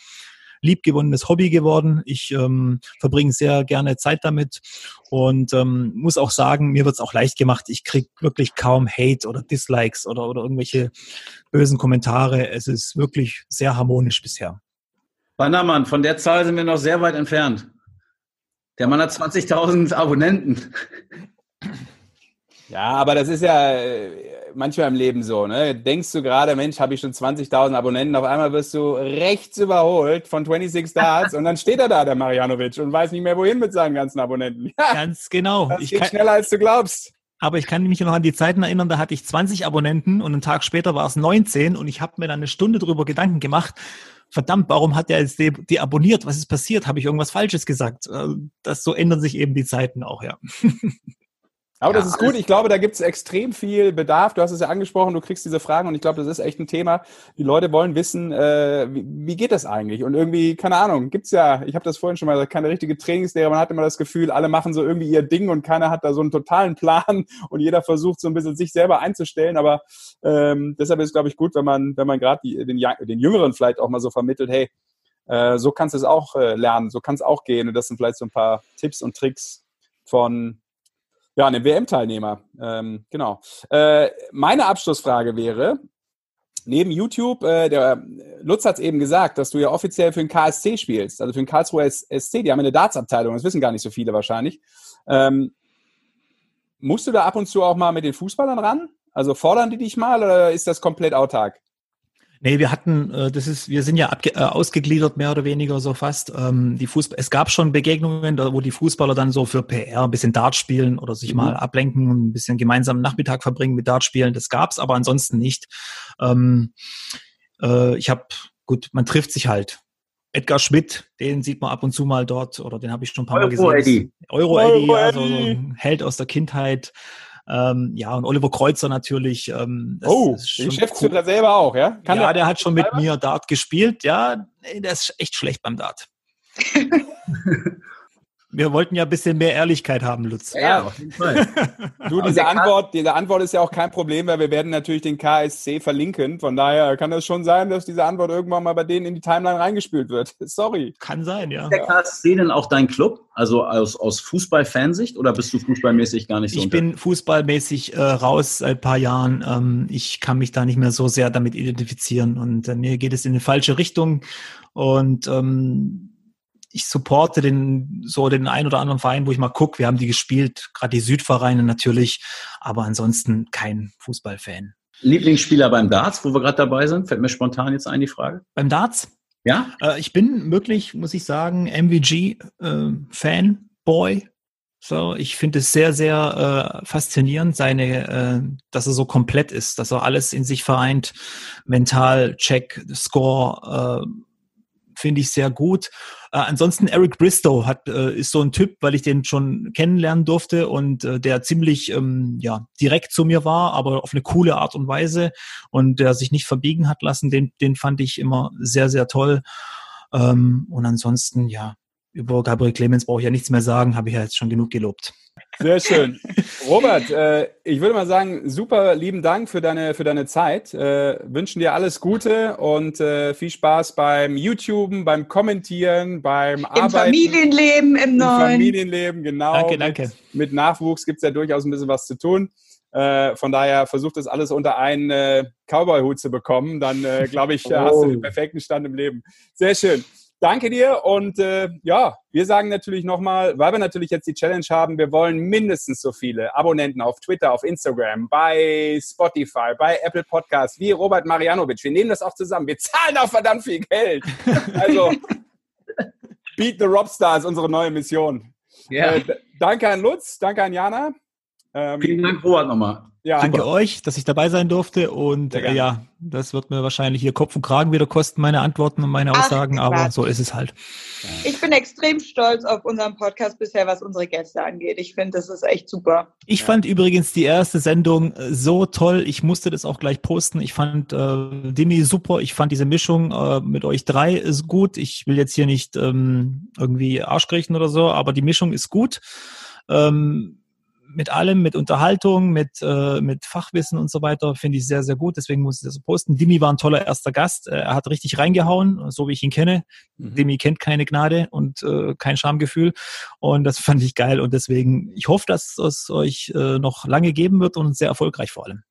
S6: liebgewonnenes Hobby geworden. Ich ähm, verbringe sehr gerne Zeit damit und ähm, muss auch sagen, mir wird es auch leicht gemacht. Ich kriege wirklich kaum Hate oder Dislikes oder, oder irgendwelche bösen Kommentare. Es ist wirklich sehr harmonisch bisher.
S4: Bannermann, von der Zahl sind wir noch sehr weit entfernt. Der Mann hat 20.000 Abonnenten.
S3: Ja, aber das ist ja äh, manchmal im Leben so. Ne? Denkst du gerade, Mensch, habe ich schon 20.000 Abonnenten, auf einmal wirst du rechts überholt von 26 Darts und dann steht er da, der Marianovic, und weiß nicht mehr, wohin mit seinen ganzen Abonnenten.
S6: Ganz genau.
S3: Das ich geht kann, schneller, als du glaubst.
S6: Aber ich kann mich noch an die Zeiten erinnern, da hatte ich 20 Abonnenten und einen Tag später war es 19 und ich habe mir dann eine Stunde drüber Gedanken gemacht verdammt, warum hat der jetzt die, abonniert? Was ist passiert? Habe ich irgendwas Falsches gesagt? Äh, das so ändern sich eben die Zeiten auch, ja.
S3: Aber ja, das ist gut. Ich glaube, da gibt es extrem viel Bedarf. Du hast es ja angesprochen, du kriegst diese Fragen und ich glaube, das ist echt ein Thema. Die Leute wollen wissen, äh, wie, wie, geht das eigentlich? Und irgendwie, keine Ahnung, gibt's ja, ich habe das vorhin schon mal gesagt, keine richtige Trainingslehre. Man hat immer das Gefühl, alle machen so irgendwie ihr Ding und keiner hat da so einen totalen Plan und jeder versucht so ein bisschen sich selber einzustellen. Aber ähm, deshalb ist es, glaube ich, gut, wenn man, wenn man gerade den, den Jüngeren vielleicht auch mal so vermittelt, hey, äh, so kannst du es auch äh, lernen, so kann es auch gehen. Und das sind vielleicht so ein paar Tipps und Tricks von ja, einem WM-Teilnehmer. Ähm, genau. Äh, meine Abschlussfrage wäre, neben YouTube, äh, der Lutz hat es eben gesagt, dass du ja offiziell für den KSC spielst, also für den Karlsruher SC, die haben eine Darts-Abteilung, das wissen gar nicht so viele wahrscheinlich. Ähm, musst du da ab und zu auch mal mit den Fußballern ran? Also fordern die dich mal oder ist das komplett autark?
S6: Nee, wir hatten, äh, das ist, wir sind ja abge äh, ausgegliedert, mehr oder weniger so fast. Ähm, die Fußball es gab schon Begegnungen, da, wo die Fußballer dann so für PR ein bisschen Dart spielen oder sich mhm. mal ablenken und ein bisschen gemeinsam Nachmittag verbringen mit Dart spielen. Das gab's, aber ansonsten nicht. Ähm, äh, ich habe, gut, man trifft sich halt. Edgar Schmidt, den sieht man ab und zu mal dort, oder den habe ich schon ein paar Mal
S4: Euro
S6: gesehen.
S4: Euro
S6: Eddie, Euro also so ein Held aus der Kindheit. Ähm, ja, und Oliver Kreuzer natürlich. Ähm,
S3: oh, Geschäftsführer cool. selber auch, ja?
S6: Kann ja, der, der hat schon mit mir Dart gespielt. Ja, der ist echt schlecht beim Dart. Wir wollten ja ein bisschen mehr Ehrlichkeit haben, Lutz.
S3: Ja, auf jeden Fall. du, diese Antwort, diese Antwort ist ja auch kein Problem, weil wir werden natürlich den KSC verlinken. Von daher kann es schon sein, dass diese Antwort irgendwann mal bei denen in die Timeline reingespült wird. Sorry.
S6: Kann sein, ja.
S4: Ist der KSC denn auch dein Club? Also aus, aus Fußball-Fansicht oder bist du fußballmäßig gar nicht so?
S6: Ich unter? bin fußballmäßig äh, raus seit ein paar Jahren. Ähm, ich kann mich da nicht mehr so sehr damit identifizieren und äh, mir geht es in eine falsche Richtung. Und ähm, ich supporte den so den ein oder anderen Verein, wo ich mal gucke. Wir haben die gespielt, gerade die Südvereine natürlich, aber ansonsten kein Fußballfan.
S4: Lieblingsspieler beim Darts, wo wir gerade dabei sind, fällt mir spontan jetzt ein die Frage.
S6: Beim Darts?
S4: Ja.
S6: Äh, ich bin wirklich, muss ich sagen, MVG-Fan, äh. So, ich finde es sehr, sehr äh, faszinierend, seine, äh, dass er so komplett ist, dass er alles in sich vereint, mental, Check, Score, äh, finde ich sehr gut. Äh, ansonsten Eric Bristow hat, äh, ist so ein Typ, weil ich den schon kennenlernen durfte und äh, der ziemlich ähm, ja, direkt zu mir war, aber auf eine coole Art und Weise und der sich nicht verbiegen hat lassen, den, den fand ich immer sehr, sehr toll. Ähm, und ansonsten, ja, über Gabriel Clemens brauche ich ja nichts mehr sagen, habe ich ja jetzt schon genug gelobt.
S3: Sehr schön. Robert, äh, ich würde mal sagen, super lieben Dank für deine, für deine Zeit. Äh, wünschen dir alles Gute und äh, viel Spaß beim YouTuben, beim Kommentieren, beim Im Arbeiten. Im
S5: Familienleben, im, im neuen.
S3: Familienleben, genau.
S6: Danke, danke.
S3: Mit, mit Nachwuchs gibt es ja durchaus ein bisschen was zu tun. Äh, von daher versucht das alles unter einen äh, Cowboy-Hut zu bekommen. Dann, äh, glaube ich, oh. hast du den perfekten Stand im Leben. Sehr schön. Danke dir und äh, ja, wir sagen natürlich nochmal, weil wir natürlich jetzt die Challenge haben, wir wollen mindestens so viele Abonnenten auf Twitter, auf Instagram, bei Spotify, bei Apple Podcasts wie Robert Marianovic. Wir nehmen das auch zusammen. Wir zahlen auch verdammt viel Geld. Also Beat the Robstar ist unsere neue Mission. Yeah. Äh, danke an Lutz, danke an Jana.
S4: Ähm, Vielen Dank, Robert, nochmal.
S6: Ja, Danke super. euch, dass ich dabei sein durfte. Und äh, ja, das wird mir wahrscheinlich hier Kopf und Kragen wieder kosten, meine Antworten und meine Aussagen, Ach, aber so ist es halt.
S5: Ich bin extrem stolz auf unseren Podcast bisher, was unsere Gäste angeht. Ich finde, das ist echt super.
S6: Ich ja. fand übrigens die erste Sendung äh, so toll. Ich musste das auch gleich posten. Ich fand äh, Dimi super. Ich fand diese Mischung äh, mit euch drei ist gut. Ich will jetzt hier nicht ähm, irgendwie Arsch kriechen oder so, aber die Mischung ist gut. Ähm, mit allem, mit Unterhaltung, mit, äh, mit Fachwissen und so weiter, finde ich sehr, sehr gut. Deswegen muss ich das posten. Dimi war ein toller erster Gast. Äh, er hat richtig reingehauen, so wie ich ihn kenne. Mhm. Dimi kennt keine Gnade und äh, kein Schamgefühl. Und das fand ich geil. Und deswegen, ich hoffe, dass es euch äh, noch lange geben wird und sehr erfolgreich vor allem.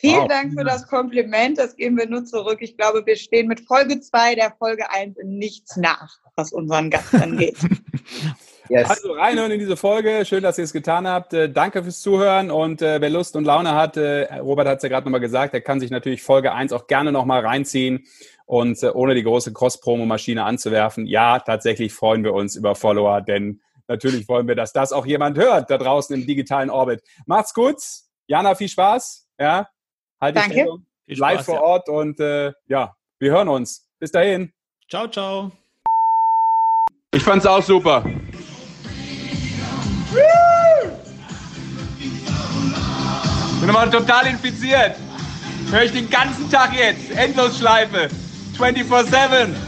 S5: Vielen wow. Dank für das Kompliment. Das geben wir nur zurück. Ich glaube, wir stehen mit Folge 2 der Folge 1 in nichts nach, was unseren Gast angeht.
S3: Yes. Also reinhören in diese Folge. Schön, dass ihr es getan habt. Äh, danke fürs Zuhören. Und äh, wer Lust und Laune hat, äh, Robert hat es ja gerade nochmal gesagt, der kann sich natürlich Folge 1 auch gerne nochmal reinziehen und äh, ohne die große Cross-Promo-Maschine anzuwerfen. Ja, tatsächlich freuen wir uns über Follower, denn natürlich wollen wir, dass das auch jemand hört da draußen im digitalen Orbit. Macht's gut. Jana, viel Spaß. Ja,
S5: halt die Danke.
S3: Live vor Ort und äh, ja, wir hören uns. Bis dahin.
S6: Ciao, ciao.
S3: Ich fand's auch super. Bin immer total infiziert. Höre ich den ganzen Tag jetzt. Endlosschleife. 24-7.